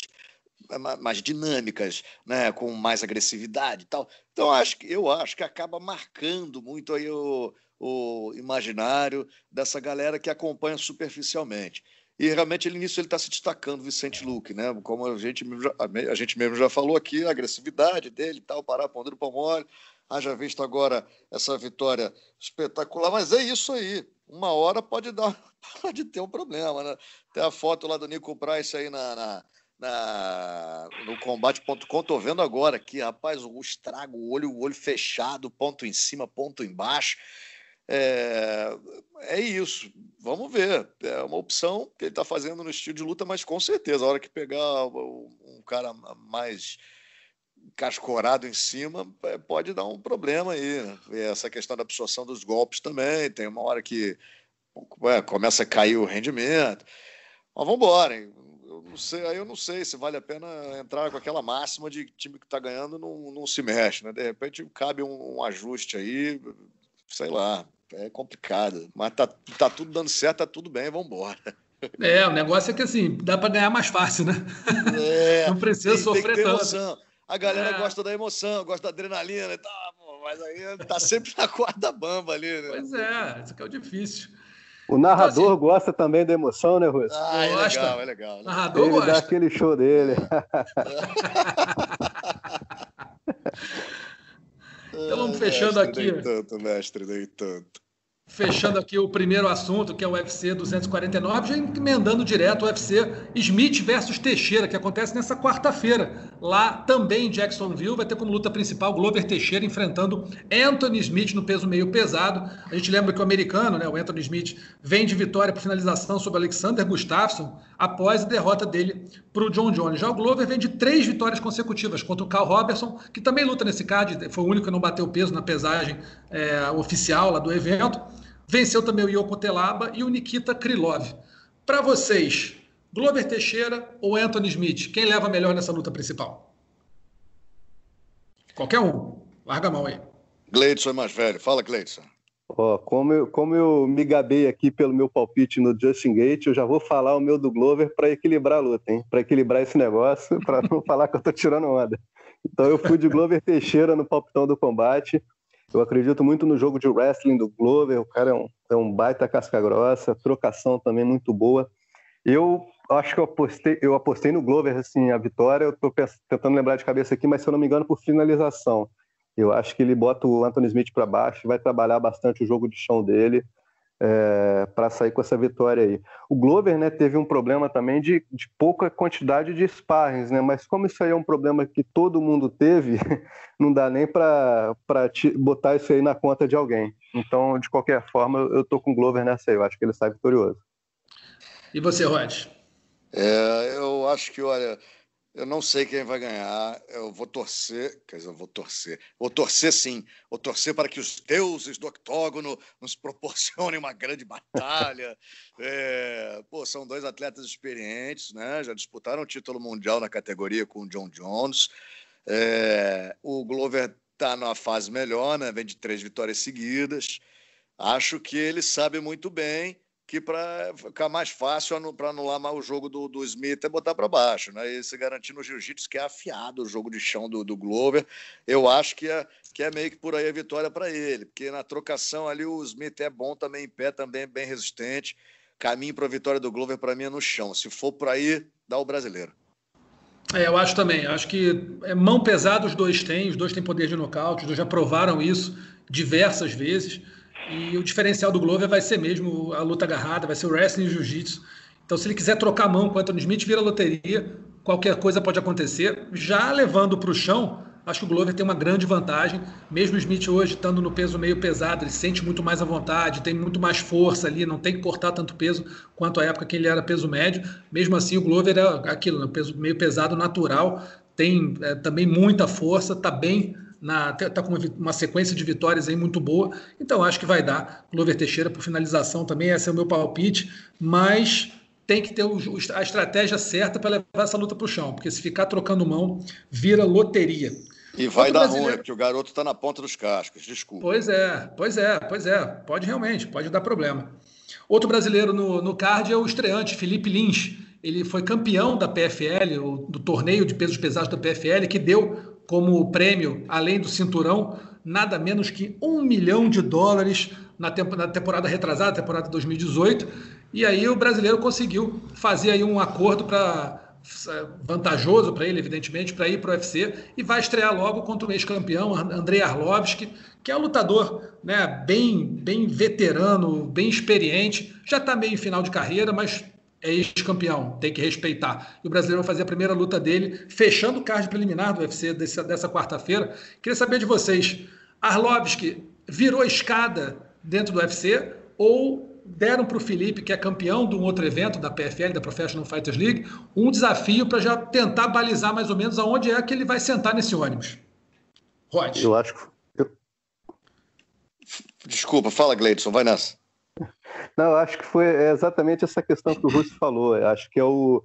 mais dinâmicas, né, com mais agressividade e tal. Então acho que eu acho que acaba marcando muito aí o, o imaginário dessa galera que acompanha superficialmente. E realmente ele nisso ele está se destacando, Vicente Luque, né? Como a gente, a gente mesmo já falou aqui, a agressividade dele tal, parar duro, pão mole. Haja visto agora essa vitória espetacular, mas é isso aí. Uma hora pode dar, pode ter um problema, né? Tem a foto lá do Nico Price aí na, na na, no combate.com, tô vendo agora aqui, rapaz, o estrago, o olho, o olho fechado, ponto em cima, ponto embaixo. É, é isso, vamos ver. É uma opção que ele está fazendo no estilo de luta, mas com certeza, a hora que pegar um cara mais cascorado em cima, é, pode dar um problema aí. Essa questão da absorção dos golpes também, tem uma hora que é, começa a cair o rendimento. Mas vamos embora eu não sei, aí eu não sei se vale a pena entrar com aquela máxima de time que está ganhando não, não se mexe, né? De repente cabe um, um, ajuste aí, sei lá, é complicado. Mas tá, tá tudo dando certo, tá tudo bem, vamos embora. É, o negócio é que assim, dá para ganhar mais fácil, né? É, não precisa tem, sofrer tem tanto. Emoção. A galera é. gosta da emoção, gosta da adrenalina e tal, mas aí tá sempre na corda bamba ali, né? Pois é, isso que é o difícil. O narrador então, assim, gosta também da emoção, né, Russo? Ah, é gosta. legal, é legal. Né? Narrador Ele gosta. dá aquele show dele. então vamos fechando mestre, aqui. Nem tanto, mestre, nem tanto fechando aqui o primeiro assunto, que é o UFC 249, já emendando direto o UFC Smith versus Teixeira, que acontece nessa quarta-feira. Lá também em Jacksonville vai ter como luta principal Glover Teixeira enfrentando Anthony Smith no peso meio pesado. A gente lembra que o americano, né, o Anthony Smith, vem de vitória por finalização sobre Alexander Gustafsson após a derrota dele para o John Jones. Já o Glover vem de três vitórias consecutivas contra o Carl Robertson, que também luta nesse card, foi o único que não bateu peso na pesagem é, oficial lá do evento. Venceu também o Yoko Telaba e o Nikita Krylov. Para vocês, Glover Teixeira ou Anthony Smith, quem leva melhor nessa luta principal? Qualquer um. Larga a mão aí. Gleidson é mais velho. Fala, Gleidson. Ó, como, eu, como eu me gabei aqui pelo meu palpite no Justin Gate, eu já vou falar o meu do Glover para equilibrar a luta? Para equilibrar esse negócio, para não falar que eu tô tirando onda. Então eu fui de Glover Teixeira no palpitão do combate. Eu acredito muito no jogo de wrestling do Glover, o cara é um, é um baita casca grossa, trocação também muito boa. Eu acho que eu apostei, eu apostei no Glover, assim, a vitória, eu estou tentando lembrar de cabeça aqui, mas se eu não me engano, por finalização. Eu acho que ele bota o Anthony Smith para baixo, vai trabalhar bastante o jogo de chão dele é, para sair com essa vitória aí. O Glover né, teve um problema também de, de pouca quantidade de sparrings, né? mas como isso aí é um problema que todo mundo teve, não dá nem para botar isso aí na conta de alguém. Então, de qualquer forma, eu estou com o Glover nessa aí, eu acho que ele sai vitorioso. E você, Rod? É, eu acho que, olha, eu não sei quem vai ganhar. Eu vou torcer. Quer dizer, eu vou torcer. Vou torcer sim. Vou torcer para que os deuses do octógono nos proporcionem uma grande batalha. É, pô, são dois atletas experientes, né? Já disputaram o título mundial na categoria com o John Jones. É, o Glover está numa fase melhor, né? Vem de três vitórias seguidas. Acho que ele sabe muito bem que para ficar mais fácil para anular mais o jogo do, do Smith é botar para baixo, né? E se garantir no jiu-jitsu que é afiado o jogo de chão do, do Glover, eu acho que é, que é meio que por aí a vitória para ele, porque na trocação ali o Smith é bom também em pé, também é bem resistente. Caminho para a vitória do Glover para mim é no chão. Se for por aí, dá o brasileiro. É, eu acho também. Acho que é mão pesada os dois têm, os dois têm poder de nocaute, os dois já provaram isso diversas vezes. E o diferencial do Glover vai ser mesmo a luta agarrada, vai ser o wrestling e o jiu-jitsu. Então, se ele quiser trocar a mão com o Anthony Smith, vira loteria, qualquer coisa pode acontecer. Já levando para o chão, acho que o Glover tem uma grande vantagem. Mesmo o Smith hoje estando no peso meio pesado, ele sente muito mais à vontade, tem muito mais força ali, não tem que cortar tanto peso quanto a época que ele era peso médio. Mesmo assim, o Glover é aquilo, né, peso meio pesado natural, tem é, também muita força, está bem na, tá com uma, uma, sequência de vitórias aí muito boa, então acho que vai dar. Glover Teixeira por finalização também, esse é o meu palpite, mas tem que ter o, a estratégia certa para levar essa luta para o chão, porque se ficar trocando mão, vira loteria. E vai dar brasileiro... ruim, porque o garoto está na ponta dos cascos, desculpa. Pois é, pois é, pois é. Pode realmente, pode dar problema. Outro brasileiro no, no card é o estreante, Felipe Lins. Ele foi campeão da PFL, do torneio de pesos pesados da PFL, que deu como prêmio, além do cinturão, nada menos que um milhão de dólares na, temp na temporada retrasada, temporada 2018. E aí o brasileiro conseguiu fazer aí um acordo para vantajoso para ele, evidentemente, para ir para o UFC e vai estrear logo contra o ex-campeão Andrei Arlovski, que é um lutador né, bem, bem veterano, bem experiente, já está meio em final de carreira, mas é ex-campeão, tem que respeitar. E o brasileiro vai fazer a primeira luta dele, fechando o card preliminar do UFC desse, dessa quarta-feira. Queria saber de vocês, Arlovski virou escada dentro do UFC ou deram para o Felipe, que é campeão de um outro evento da PFL, da Professional Fighters League, um desafio para já tentar balizar mais ou menos aonde é que ele vai sentar nesse ônibus. Rod. Eu acho que. Eu... Desculpa, fala, Gleidson, vai nessa. Não, acho que foi exatamente essa questão que o Russo falou. Acho que é o.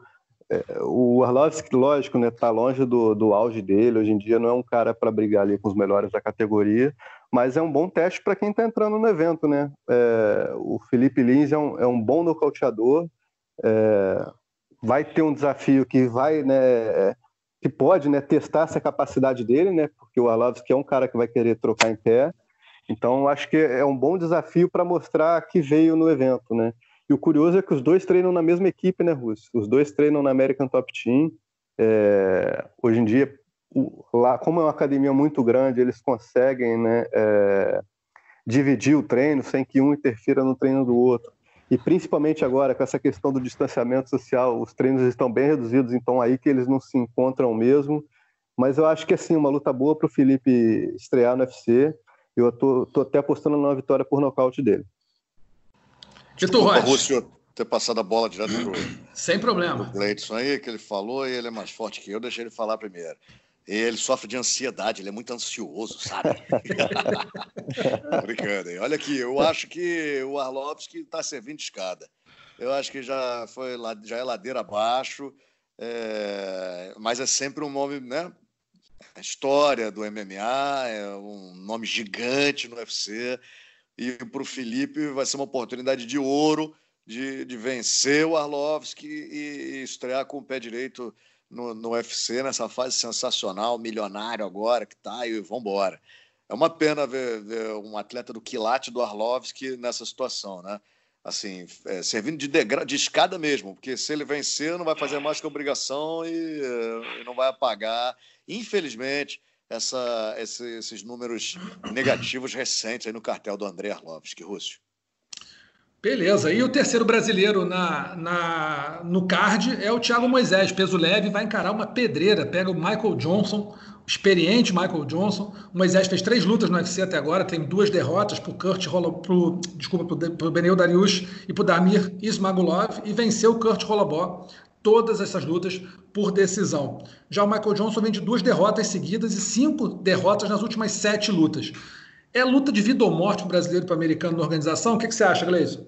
É, o lógico, né, tá longe do, do auge dele. Hoje em dia não é um cara para brigar ali com os melhores da categoria, mas é um bom teste para quem está entrando no evento, né? É, o Felipe Lins é um, é um bom nocauteador, é, vai ter um desafio que vai, né, que pode, né, testar essa capacidade dele, né? Porque o Arlovski é um cara que vai querer trocar em pé, então acho que é um bom desafio para mostrar que veio no evento, né? E o curioso é que os dois treinam na mesma equipe, né, Russo? Os dois treinam na American Top Team. É, hoje em dia lá, como é uma academia muito grande, eles conseguem né, é, dividir o treino sem que um interfira no treino do outro. E principalmente agora, com essa questão do distanciamento social, os treinos estão bem reduzidos, então aí que eles não se encontram mesmo. Mas eu acho que assim, uma luta boa para o Felipe estrear no UFC. Eu tô, tô até apostando numa vitória por nocaute dele. Tito Rocha. ter passado a bola direto pro. Sem problema. O Gleidson aí, que ele falou, e ele é mais forte que eu, deixei ele falar primeiro. Ele sofre de ansiedade, ele é muito ansioso, sabe? Brincando, hein? Olha aqui, eu acho que o Arlovski está servindo de escada. Eu acho que já foi já é ladeira abaixo, é... mas é sempre um nome, né? A história do MMA, é um nome gigante no UFC. E para o Felipe vai ser uma oportunidade de ouro de, de vencer o Arlovski e, e estrear com o pé direito no, no UFC, nessa fase sensacional, milionário agora que tá, e vambora. É uma pena ver, ver um atleta do quilate do Arlovski nessa situação, né? Assim, é, servindo de, degra... de escada mesmo, porque se ele vencer, não vai fazer mais que obrigação e, e não vai apagar, infelizmente, essa, esse, esses números negativos recentes aí no cartel do André Arlovski, Rússio. Beleza. E o terceiro brasileiro na, na, no card é o Thiago Moisés, peso leve, vai encarar uma pedreira. Pega o Michael Johnson, experiente Michael Johnson. O Moisés fez três lutas no UFC até agora, tem duas derrotas para o Kurt pro, desculpa, para o Benel Dariush e para o Damir Ismagulov e venceu o Kurt Rolobó todas essas lutas por decisão. Já o Michael Johnson vem de duas derrotas seguidas e cinco derrotas nas últimas sete lutas. É luta de vida ou morte brasileiro para o americano na organização? O que, que você acha, Gleison?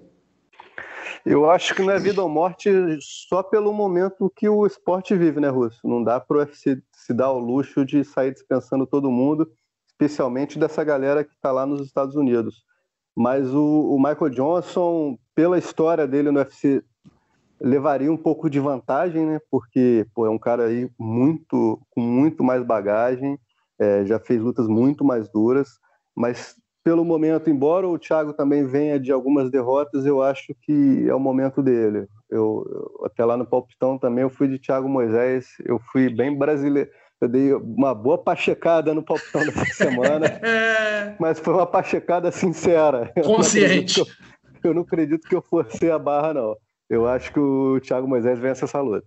Eu acho que não é vida ou morte só pelo momento que o esporte vive, né, Russo? Não dá para o UFC se dar o luxo de sair dispensando todo mundo, especialmente dessa galera que está lá nos Estados Unidos. Mas o, o, Michael Johnson, pela história dele no UFC, levaria um pouco de vantagem, né? Porque pô, é um cara aí muito com muito mais bagagem, é, já fez lutas muito mais duras, mas pelo momento, embora o Thiago também venha de algumas derrotas, eu acho que é o momento dele. Eu, eu, até lá no Palpitão também eu fui de Thiago Moisés, eu fui bem brasileiro. Eu dei uma boa pachecada no Palpitão dessa semana, mas foi uma pachecada sincera. Consciente. Eu não, eu não acredito que eu fosse a barra, não. Eu acho que o Thiago Moisés vence essa luta.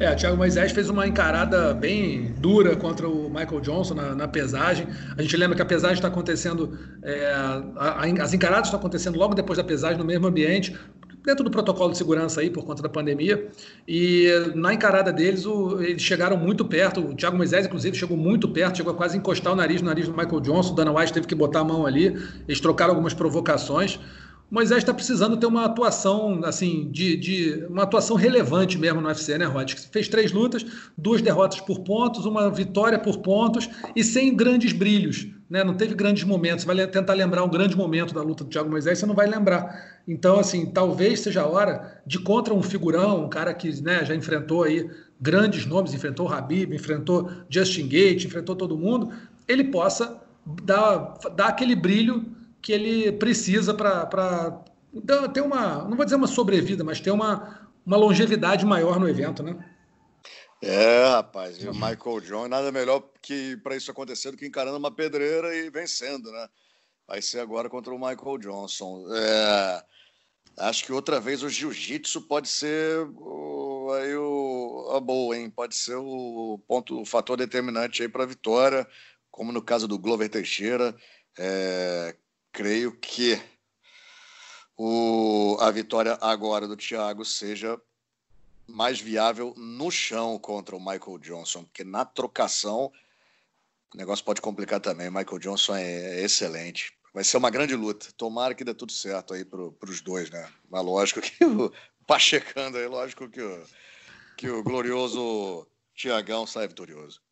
É, o Thiago Moisés fez uma encarada bem dura contra o Michael Johnson na, na pesagem. A gente lembra que a pesagem está acontecendo, é, a, a, as encaradas estão acontecendo logo depois da pesagem, no mesmo ambiente. dentro do protocolo de segurança aí por conta da pandemia. E na encarada deles, o, eles chegaram muito perto. O Thiago Moisés, inclusive, chegou muito perto, chegou a quase encostar o nariz no nariz do Michael Johnson. O Dana White teve que botar a mão ali. Eles trocaram algumas provocações. Moisés está precisando ter uma atuação, assim, de, de, uma atuação relevante mesmo no UFC, né, Rod? Fez três lutas, duas derrotas por pontos, uma vitória por pontos e sem grandes brilhos né? Não teve grandes momentos. Vai tentar lembrar um grande momento da luta do Thiago Moisés, você não vai lembrar. Então, assim, talvez seja a hora de contra um figurão, um cara que né, já enfrentou aí grandes nomes, enfrentou o Habib, enfrentou Justin Gate, enfrentou todo mundo, ele possa dar, dar aquele brilho que ele precisa para ter uma, não vou dizer uma sobrevida, mas ter uma, uma longevidade maior no evento, né? É, rapaz, e o Michael John, nada melhor que para isso acontecer do que encarando uma pedreira e vencendo, né? Vai ser agora contra o Michael Johnson. É, acho que outra vez o jiu-jitsu pode ser o, aí o, a boa, hein? Pode ser o ponto, o fator determinante aí para a vitória, como no caso do Glover Teixeira. É, creio que o, a vitória agora do Thiago seja mais viável no chão contra o Michael Johnson, porque na trocação o negócio pode complicar também. O Michael Johnson é, é excelente. Vai ser uma grande luta. Tomara que dê tudo certo aí para os dois, né? Mas lógico que o Pachecando aí, lógico que o, que o glorioso Tiagão sai vitorioso.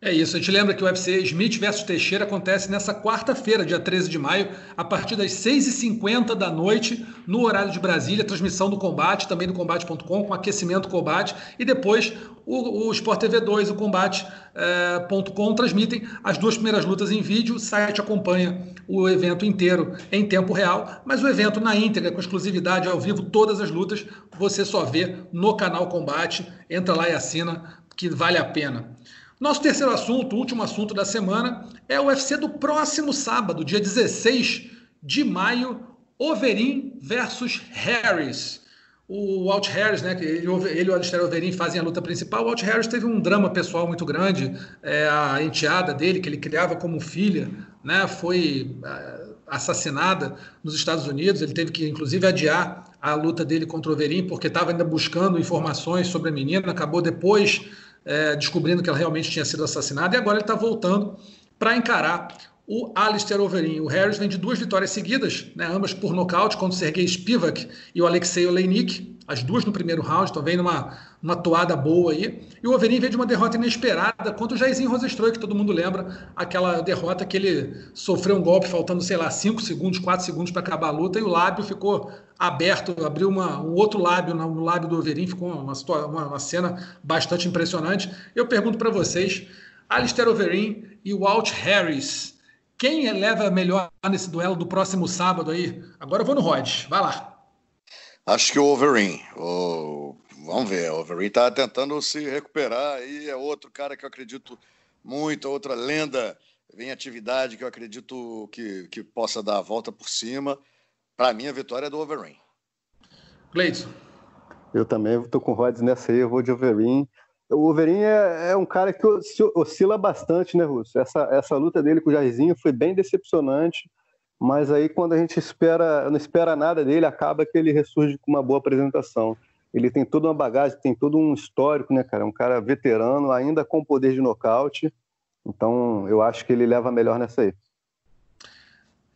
É isso, a gente lembra que o UFC Smith versus Teixeira acontece nessa quarta-feira, dia 13 de maio, a partir das 6h50 da noite, no horário de Brasília, transmissão do combate, também do combate.com, com aquecimento combate, e depois o, o Sport TV 2, o combate.com, eh, transmitem as duas primeiras lutas em vídeo, o site acompanha o evento inteiro em tempo real, mas o evento na íntegra, com exclusividade ao vivo, todas as lutas, você só vê no canal Combate, entra lá e assina, que vale a pena. Nosso terceiro assunto, último assunto da semana, é o UFC do próximo sábado, dia 16 de maio, Overeem versus Harris. O Walt Harris, né, ele, e o Alistair Overeem fazem a luta principal. O Walt Harris teve um drama pessoal muito grande. É, a enteada dele, que ele criava como filha, né, foi é, assassinada nos Estados Unidos. Ele teve que, inclusive, adiar a luta dele contra o porque estava ainda buscando informações sobre a menina. Acabou depois é, descobrindo que ela realmente tinha sido assassinada, e agora ele está voltando para encarar o Alistair Overeem. O Harris vem de duas vitórias seguidas, né, ambas por nocaute, contra o Sergei Spivak e o Alexei Oleinik, as duas no primeiro round, então vem numa, numa toada boa aí. E o Overeem veio de uma derrota inesperada contra o Jairzinho Rosenstroi, que todo mundo lembra, aquela derrota que ele sofreu um golpe faltando, sei lá, 5 segundos, 4 segundos para acabar a luta, e o lábio ficou aberto, abriu uma, um outro lábio no, no lábio do Overeem, ficou uma, uma, uma cena bastante impressionante. Eu pergunto para vocês, Alistair Overeem e Walt Harris, quem leva melhor nesse duelo do próximo sábado aí? Agora eu vou no Rod, vai lá. Acho que o Overeem. O... Vamos ver, o Overeem está tentando se recuperar aí. É outro cara que eu acredito muito, outra lenda em atividade que eu acredito que, que possa dar a volta por cima. Para mim, a vitória é do Overeem. Gleison. Eu também estou com o Rods nessa aí, eu vou de Overeem. O Overeem é, é, um cara que oscila bastante, né, Russo? Essa, essa luta dele com o Jairzinho foi bem decepcionante. Mas aí quando a gente espera, não espera nada dele, acaba que ele ressurge com uma boa apresentação. Ele tem toda uma bagagem, tem todo um histórico, né, cara? Um cara veterano, ainda com poder de nocaute. Então, eu acho que ele leva melhor nessa aí.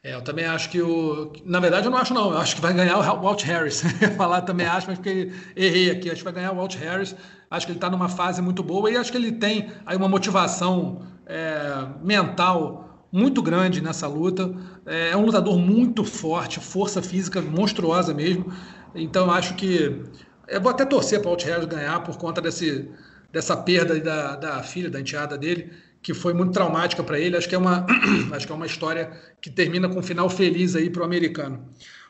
É, eu também acho que o. Na verdade, eu não acho, não. Eu acho que vai ganhar o Walt Harris. falar também acho, mas porque errei aqui. Acho que vai ganhar o Walt Harris. Acho que ele está numa fase muito boa e acho que ele tem aí uma motivação é, mental muito grande nessa luta. É, é um lutador muito forte, força física monstruosa mesmo. Então acho que. Eu vou até torcer para o Alt Harris ganhar por conta desse, dessa perda da, da filha, da enteada dele, que foi muito traumática para ele. Acho que, é uma, acho que é uma história que termina com um final feliz aí para o americano.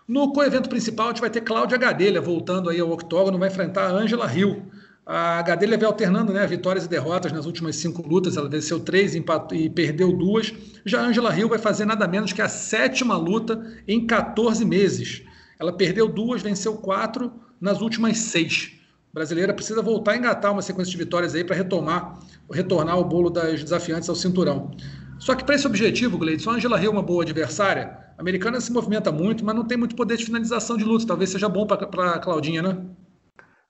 No co-evento principal, a gente vai ter Cláudia Gadelha voltando aí ao octógono, vai enfrentar a Angela Hill. A Gadelha vem alternando né, vitórias e derrotas nas últimas cinco lutas. Ela venceu três empatou, e perdeu duas. Já a Angela Hill vai fazer nada menos que a sétima luta em 14 meses. Ela perdeu duas, venceu quatro nas últimas seis. Brasileira precisa voltar a engatar uma sequência de vitórias aí para retomar, retornar o bolo das desafiantes ao cinturão. Só que para esse objetivo, Gleidson, a Angela Hill é uma boa adversária. A americana se movimenta muito, mas não tem muito poder de finalização de luta. Talvez seja bom para a Claudinha, né?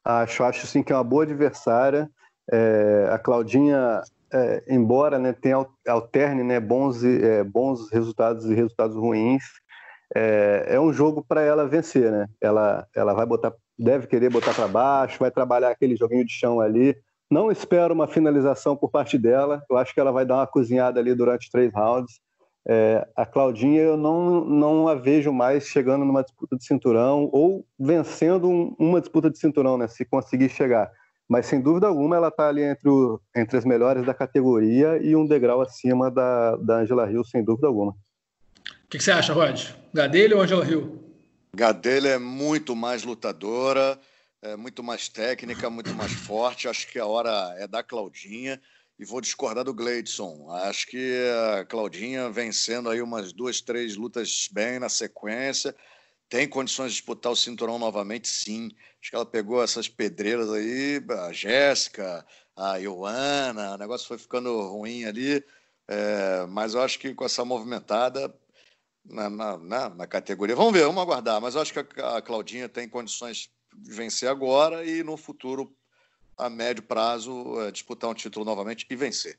Acho, acho sim que é uma boa adversária. É, a Claudinha, é, embora né, tenha alterne né, bons, é, bons resultados e resultados ruins, é, é um jogo para ela vencer, né? Ela, ela vai botar, deve querer botar para baixo, vai trabalhar aquele joguinho de chão ali. Não espero uma finalização por parte dela. Eu acho que ela vai dar uma cozinhada ali durante três rounds. É, a Claudinha eu não, não a vejo mais chegando numa disputa de cinturão ou vencendo um, uma disputa de cinturão, né? Se conseguir chegar. Mas sem dúvida alguma ela está ali entre, o, entre as melhores da categoria e um degrau acima da, da Angela Hill, sem dúvida alguma que, que você acha, Rod? Gadelha ou Angela Hill? Gadelha é muito mais lutadora, é muito mais técnica, muito mais forte. Acho que a hora é da Claudinha. E vou discordar do Gleidson. Acho que a Claudinha vencendo aí umas duas, três lutas bem na sequência. Tem condições de disputar o cinturão novamente, sim. Acho que ela pegou essas pedreiras aí, a Jéssica, a Ioana, o negócio foi ficando ruim ali. É, mas eu acho que com essa movimentada, na, na, na, na, categoria. Vamos ver, vamos aguardar. Mas acho que a, a Claudinha tem condições de vencer agora e no futuro, a médio prazo, é, disputar um título novamente e vencer.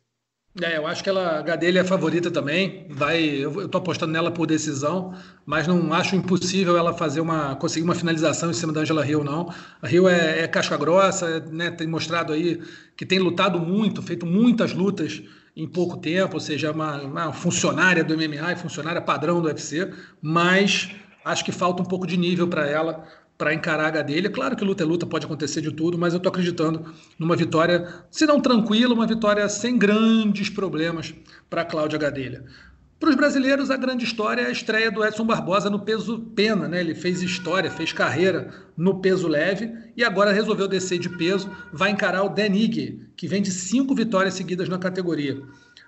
É, eu acho que ela, a Gadelha é favorita também. Vai, eu estou apostando nela por decisão, mas não acho impossível ela fazer uma conseguir uma finalização em cima da Angela Hill, não. A Hill é, é casca grossa, né, tem mostrado aí que tem lutado muito, feito muitas lutas em pouco tempo, ou seja, uma, uma funcionária do MMA e funcionária padrão do UFC, mas acho que falta um pouco de nível para ela para encarar a Gadelha. Claro que luta é luta, pode acontecer de tudo, mas eu estou acreditando numa vitória, se não tranquila, uma vitória sem grandes problemas para Cláudia Gadelha. Para os brasileiros, a grande história é a estreia do Edson Barbosa no peso pena, né? Ele fez história, fez carreira no peso leve e agora resolveu descer de peso, vai encarar o Denig, que vem de cinco vitórias seguidas na categoria.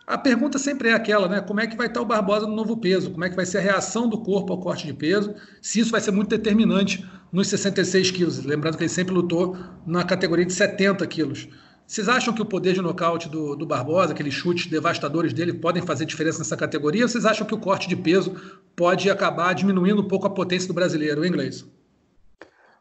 A pergunta sempre é aquela, né? Como é que vai estar o Barbosa no novo peso? Como é que vai ser a reação do corpo ao corte de peso? Se isso vai ser muito determinante nos 66 quilos. Lembrando que ele sempre lutou na categoria de 70 quilos. Vocês acham que o poder de nocaute do, do Barbosa, aqueles chutes devastadores dele, podem fazer diferença nessa categoria? Ou vocês acham que o corte de peso pode acabar diminuindo um pouco a potência do brasileiro, em inglês?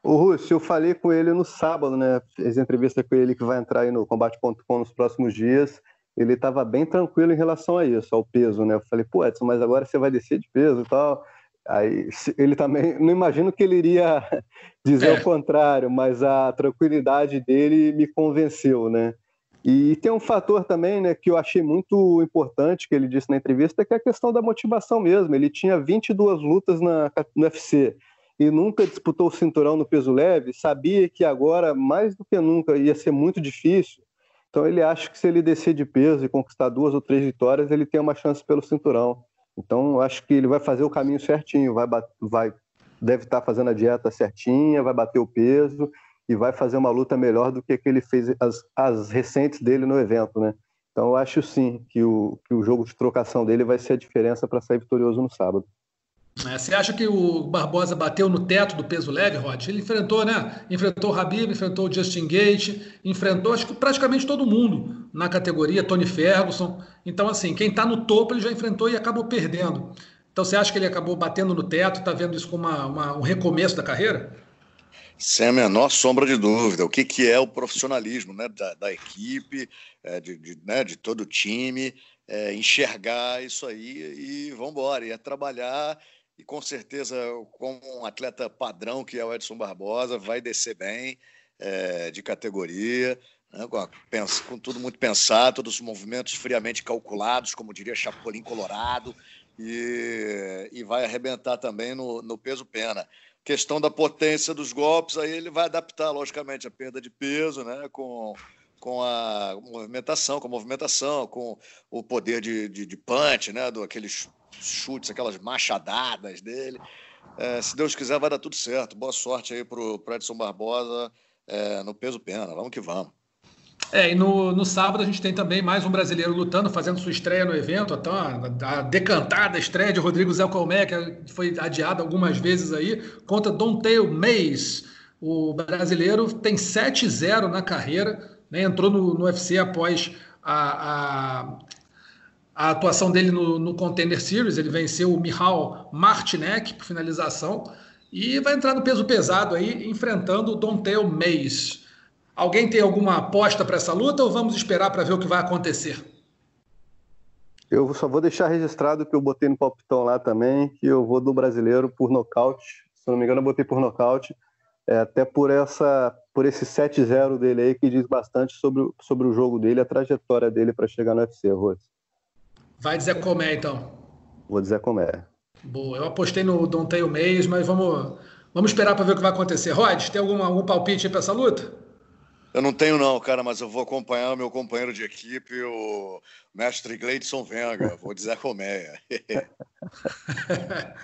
O Rússio, eu falei com ele no sábado, né? Fiz entrevista com ele que vai entrar aí no combate.com nos próximos dias. Ele estava bem tranquilo em relação a isso, ao peso, né? Eu falei, pô, Edson, mas agora você vai descer de peso e tal. Aí ele também, não imagino que ele iria dizer é. o contrário, mas a tranquilidade dele me convenceu, né? E tem um fator também, né, que eu achei muito importante que ele disse na entrevista, que é a questão da motivação mesmo. Ele tinha 22 lutas na, no UFC e nunca disputou o cinturão no peso leve, sabia que agora, mais do que nunca, ia ser muito difícil. Então ele acha que se ele descer de peso e conquistar duas ou três vitórias, ele tem uma chance pelo cinturão. Então, acho que ele vai fazer o caminho certinho, vai, vai deve estar fazendo a dieta certinha, vai bater o peso e vai fazer uma luta melhor do que, que ele fez as, as recentes dele no evento, né? Então, eu acho sim que o, que o jogo de trocação dele vai ser a diferença para sair vitorioso no sábado. É, você acha que o Barbosa bateu no teto do peso leve, Rod? Ele enfrentou, né? Enfrentou o Habib, enfrentou o Justin Gate, enfrentou acho que praticamente todo mundo na categoria, Tony Ferguson. Então, assim, quem está no topo ele já enfrentou e acabou perdendo. Então, você acha que ele acabou batendo no teto, está vendo isso como uma, uma, um recomeço da carreira? Sem a menor sombra de dúvida. O que, que é o profissionalismo né, da, da equipe, é, de, de, né, de todo o time, é, enxergar isso aí e vamos embora. E é trabalhar e com certeza, com um atleta padrão que é o Edson Barbosa, vai descer bem é, de categoria, né, com, a, com, tudo muito pensado, todos os movimentos friamente calculados, como diria Chapolin Colorado, e, e vai arrebentar também no, no peso pena. Questão da potência dos golpes, aí ele vai adaptar, logicamente, a perda de peso, né, com, com a movimentação, com a movimentação, com o poder de, de, de punch, né, do aqueles chutes, aquelas machadadas dele. É, se Deus quiser, vai dar tudo certo. Boa sorte aí pro, pro Edson Barbosa é, no peso pena. Vamos que vamos. É, e no, no sábado a gente tem também mais um brasileiro lutando, fazendo sua estreia no evento, a, a decantada estreia de Rodrigo Zé que foi adiada algumas vezes aí, contra Don Tail Mays. O brasileiro tem 7-0 na carreira, né, entrou no, no UFC após a, a a atuação dele no, no Contender Series, ele venceu o Mihal Martinek por finalização e vai entrar no peso pesado aí, enfrentando o Dontel Mays. Alguém tem alguma aposta para essa luta ou vamos esperar para ver o que vai acontecer? Eu só vou deixar registrado que eu botei no palpitão lá também, que eu vou do brasileiro por nocaute. Se não me engano, eu botei por nocaute. É, até por essa por esse 7-0 dele aí, que diz bastante sobre, sobre o jogo dele, a trajetória dele para chegar no UFC, Rose. Vai dizer como é, então. Vou dizer como é. Boa, eu apostei no Donteio Meios, mas vamos, vamos esperar para ver o que vai acontecer. Rod, tem algum, algum palpite aí para essa luta? Eu não tenho não, cara, mas eu vou acompanhar o meu companheiro de equipe, o mestre Gleidson Venga. Vou dizer como é.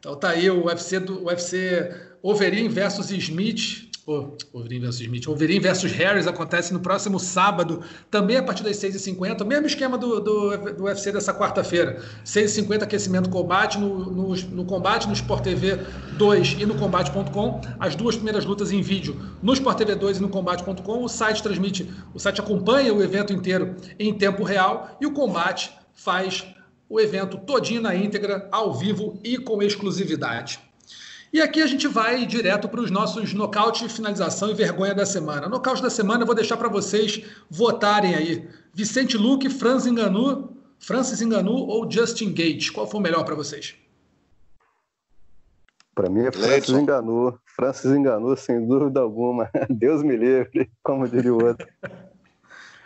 então tá aí o UFC, do, UFC Overeem versus Smith Oh, Wolverine versus Smith. Wolverine versus Harris acontece no próximo sábado, também a partir das 6h50, mesmo esquema do, do, do UFC dessa quarta-feira. 6h50 aquecimento combate no, no, no, combate no Sport TV 2 e no combate.com. As duas primeiras lutas em vídeo no Sport TV 2 e no combate.com. O site transmite, o site acompanha o evento inteiro em tempo real e o combate faz o evento todinho na íntegra, ao vivo e com exclusividade. E aqui a gente vai direto para os nossos nocaute, finalização e vergonha da semana. Nocaute da semana eu vou deixar para vocês votarem aí. Vicente Luque, Francis Enganu, Francis Enganu ou Justin Gate? Qual foi o melhor para vocês? Para mim é Francis Enganu. Francis Enganu, sem dúvida alguma. Deus me livre, como diria o outro.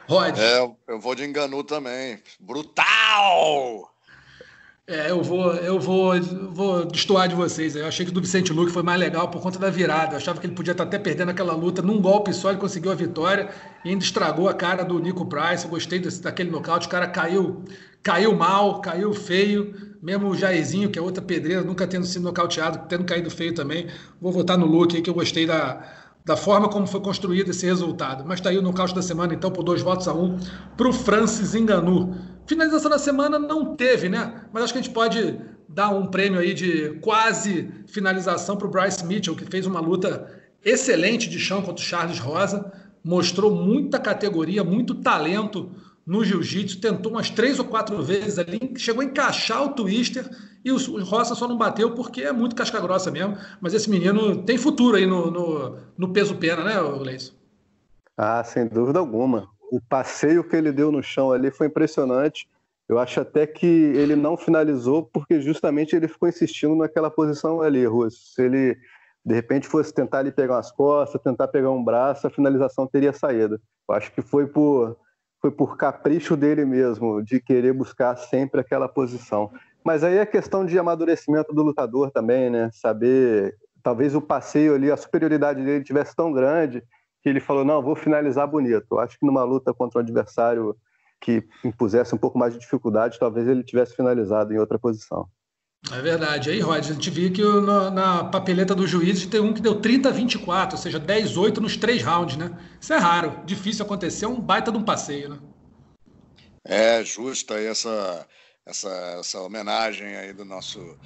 Rod. É, eu vou de Enganu também. Brutal! É, eu vou, eu vou, vou destoar de vocês. Eu achei que o do Vicente Luque foi mais legal por conta da virada. Eu achava que ele podia estar até perdendo aquela luta num golpe só, ele conseguiu a vitória e ainda estragou a cara do Nico Price. Eu gostei desse, daquele nocaute. O cara caiu, caiu mal, caiu feio. Mesmo o Jairzinho, que é outra pedreira, nunca tendo sido nocauteado, tendo caído feio também. Vou votar no Luke aí, que eu gostei da, da forma como foi construído esse resultado. Mas está aí o nocaute da semana, então, por dois votos a um, para o Francis Enganu. Finalização da semana não teve, né? Mas acho que a gente pode dar um prêmio aí de quase finalização para o Bryce Mitchell, que fez uma luta excelente de chão contra o Charles Rosa, mostrou muita categoria, muito talento no jiu-jitsu, tentou umas três ou quatro vezes ali, chegou a encaixar o twister e o, Rosa só não bateu porque é muito casca grossa mesmo. Mas esse menino tem futuro aí no, no, no peso pena, né, Gleison? Ah, sem dúvida alguma o passeio que ele deu no chão ali foi impressionante. Eu acho até que ele não finalizou porque justamente ele ficou insistindo naquela posição ali, Russo. Se ele de repente fosse tentar ali pegar umas costas, tentar pegar um braço, a finalização teria saído. Eu acho que foi por foi por capricho dele mesmo de querer buscar sempre aquela posição. Mas aí é questão de amadurecimento do lutador também, né? Saber, talvez o passeio ali, a superioridade dele tivesse tão grande que ele falou: não, vou finalizar bonito. Acho que numa luta contra um adversário que impusesse um pouco mais de dificuldade, talvez ele tivesse finalizado em outra posição. É verdade. Aí, Rod, a gente viu que na, na papeleta do juiz tem um que deu 30 a 24, ou seja, 10 8 nos três rounds, né? Isso é raro, difícil acontecer, é um baita de um passeio, né? É justa essa, essa, essa homenagem aí do nosso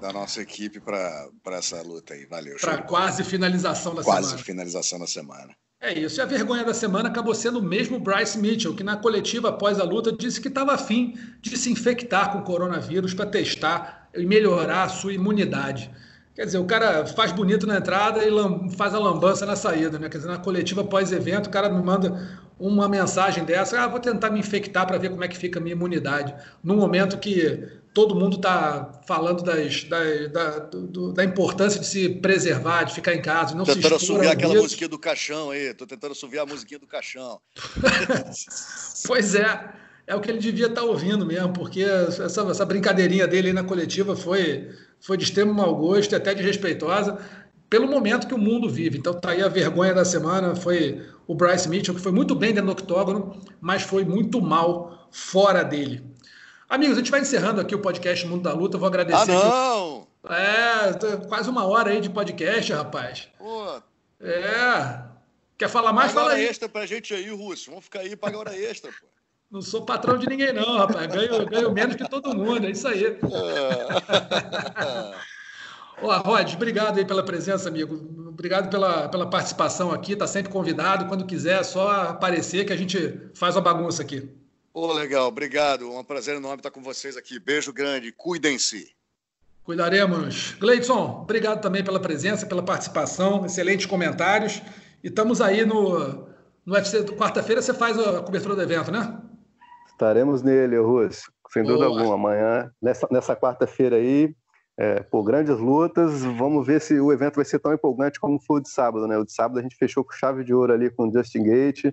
da nossa equipe para essa luta aí. Valeu. Para quase finalização da quase semana. Quase finalização da semana. É isso. E a vergonha da semana acabou sendo o mesmo Bryce Mitchell, que na coletiva após a luta disse que estava afim de se infectar com o coronavírus para testar e melhorar a sua imunidade. Quer dizer, o cara faz bonito na entrada e faz a lambança na saída, né? Quer dizer, na coletiva pós-evento, o cara me manda uma mensagem dessa, ah, vou tentar me infectar para ver como é que fica a minha imunidade. No momento que todo mundo está falando das, da, da, do, da, importância de se preservar, de ficar em casa, não tentando se Tentando aquela musiquinha do caixão aí, tô tentando subir a musiquinha do caixão. pois é, é o que ele devia estar tá ouvindo mesmo, porque essa, essa brincadeirinha dele aí na coletiva foi, foi de extremo mau gosto e até desrespeitosa pelo momento que o mundo vive. Então tá aí a vergonha da semana, foi o Bryce Mitchell, que foi muito bem dentro do octógono, mas foi muito mal fora dele. Amigos, a gente vai encerrando aqui o podcast Mundo da Luta. Eu vou agradecer. Ah, não! Aqui. É, quase uma hora aí de podcast, rapaz. Pô. É. Quer falar mais? Paga Fala hora aí. extra pra gente aí, Russo. Vamos ficar aí e paga hora extra, pô. Não sou patrão de ninguém, não, rapaz. Ganho, ganho menos que todo mundo, é isso aí. É. Ó, Rod, obrigado aí pela presença, amigo. Obrigado pela, pela participação aqui. Tá sempre convidado. Quando quiser, é só aparecer que a gente faz a bagunça aqui. Ô, legal, obrigado. Um prazer enorme estar com vocês aqui. Beijo grande, cuidem-se. Cuidaremos. Gleidson, obrigado também pela presença, pela participação, excelentes comentários. E estamos aí no, no UFC. Quarta-feira você faz a cobertura do evento, né? Estaremos nele, Russo. Sem dúvida Boa. alguma. Amanhã, nessa, nessa quarta-feira aí, é, por grandes lutas. Vamos ver se o evento vai ser tão empolgante como foi o de sábado, né? O de sábado a gente fechou com chave de ouro ali com o Justin Gate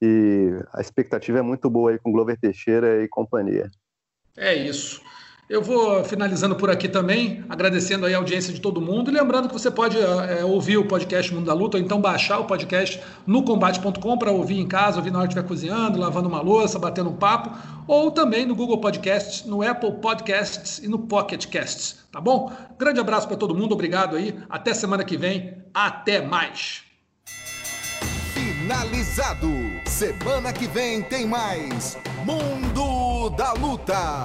e a expectativa é muito boa aí com Glover Teixeira e companhia. É isso. Eu vou finalizando por aqui também, agradecendo aí a audiência de todo mundo e lembrando que você pode é, ouvir o podcast Mundo da Luta ou então baixar o podcast no combate.com para ouvir em casa, ouvir na hora que estiver cozinhando, lavando uma louça, batendo um papo, ou também no Google Podcasts, no Apple Podcasts e no Pocket Casts, tá bom? Grande abraço para todo mundo, obrigado aí, até semana que vem, até mais. Finalizado. Semana que vem tem mais Mundo da Luta.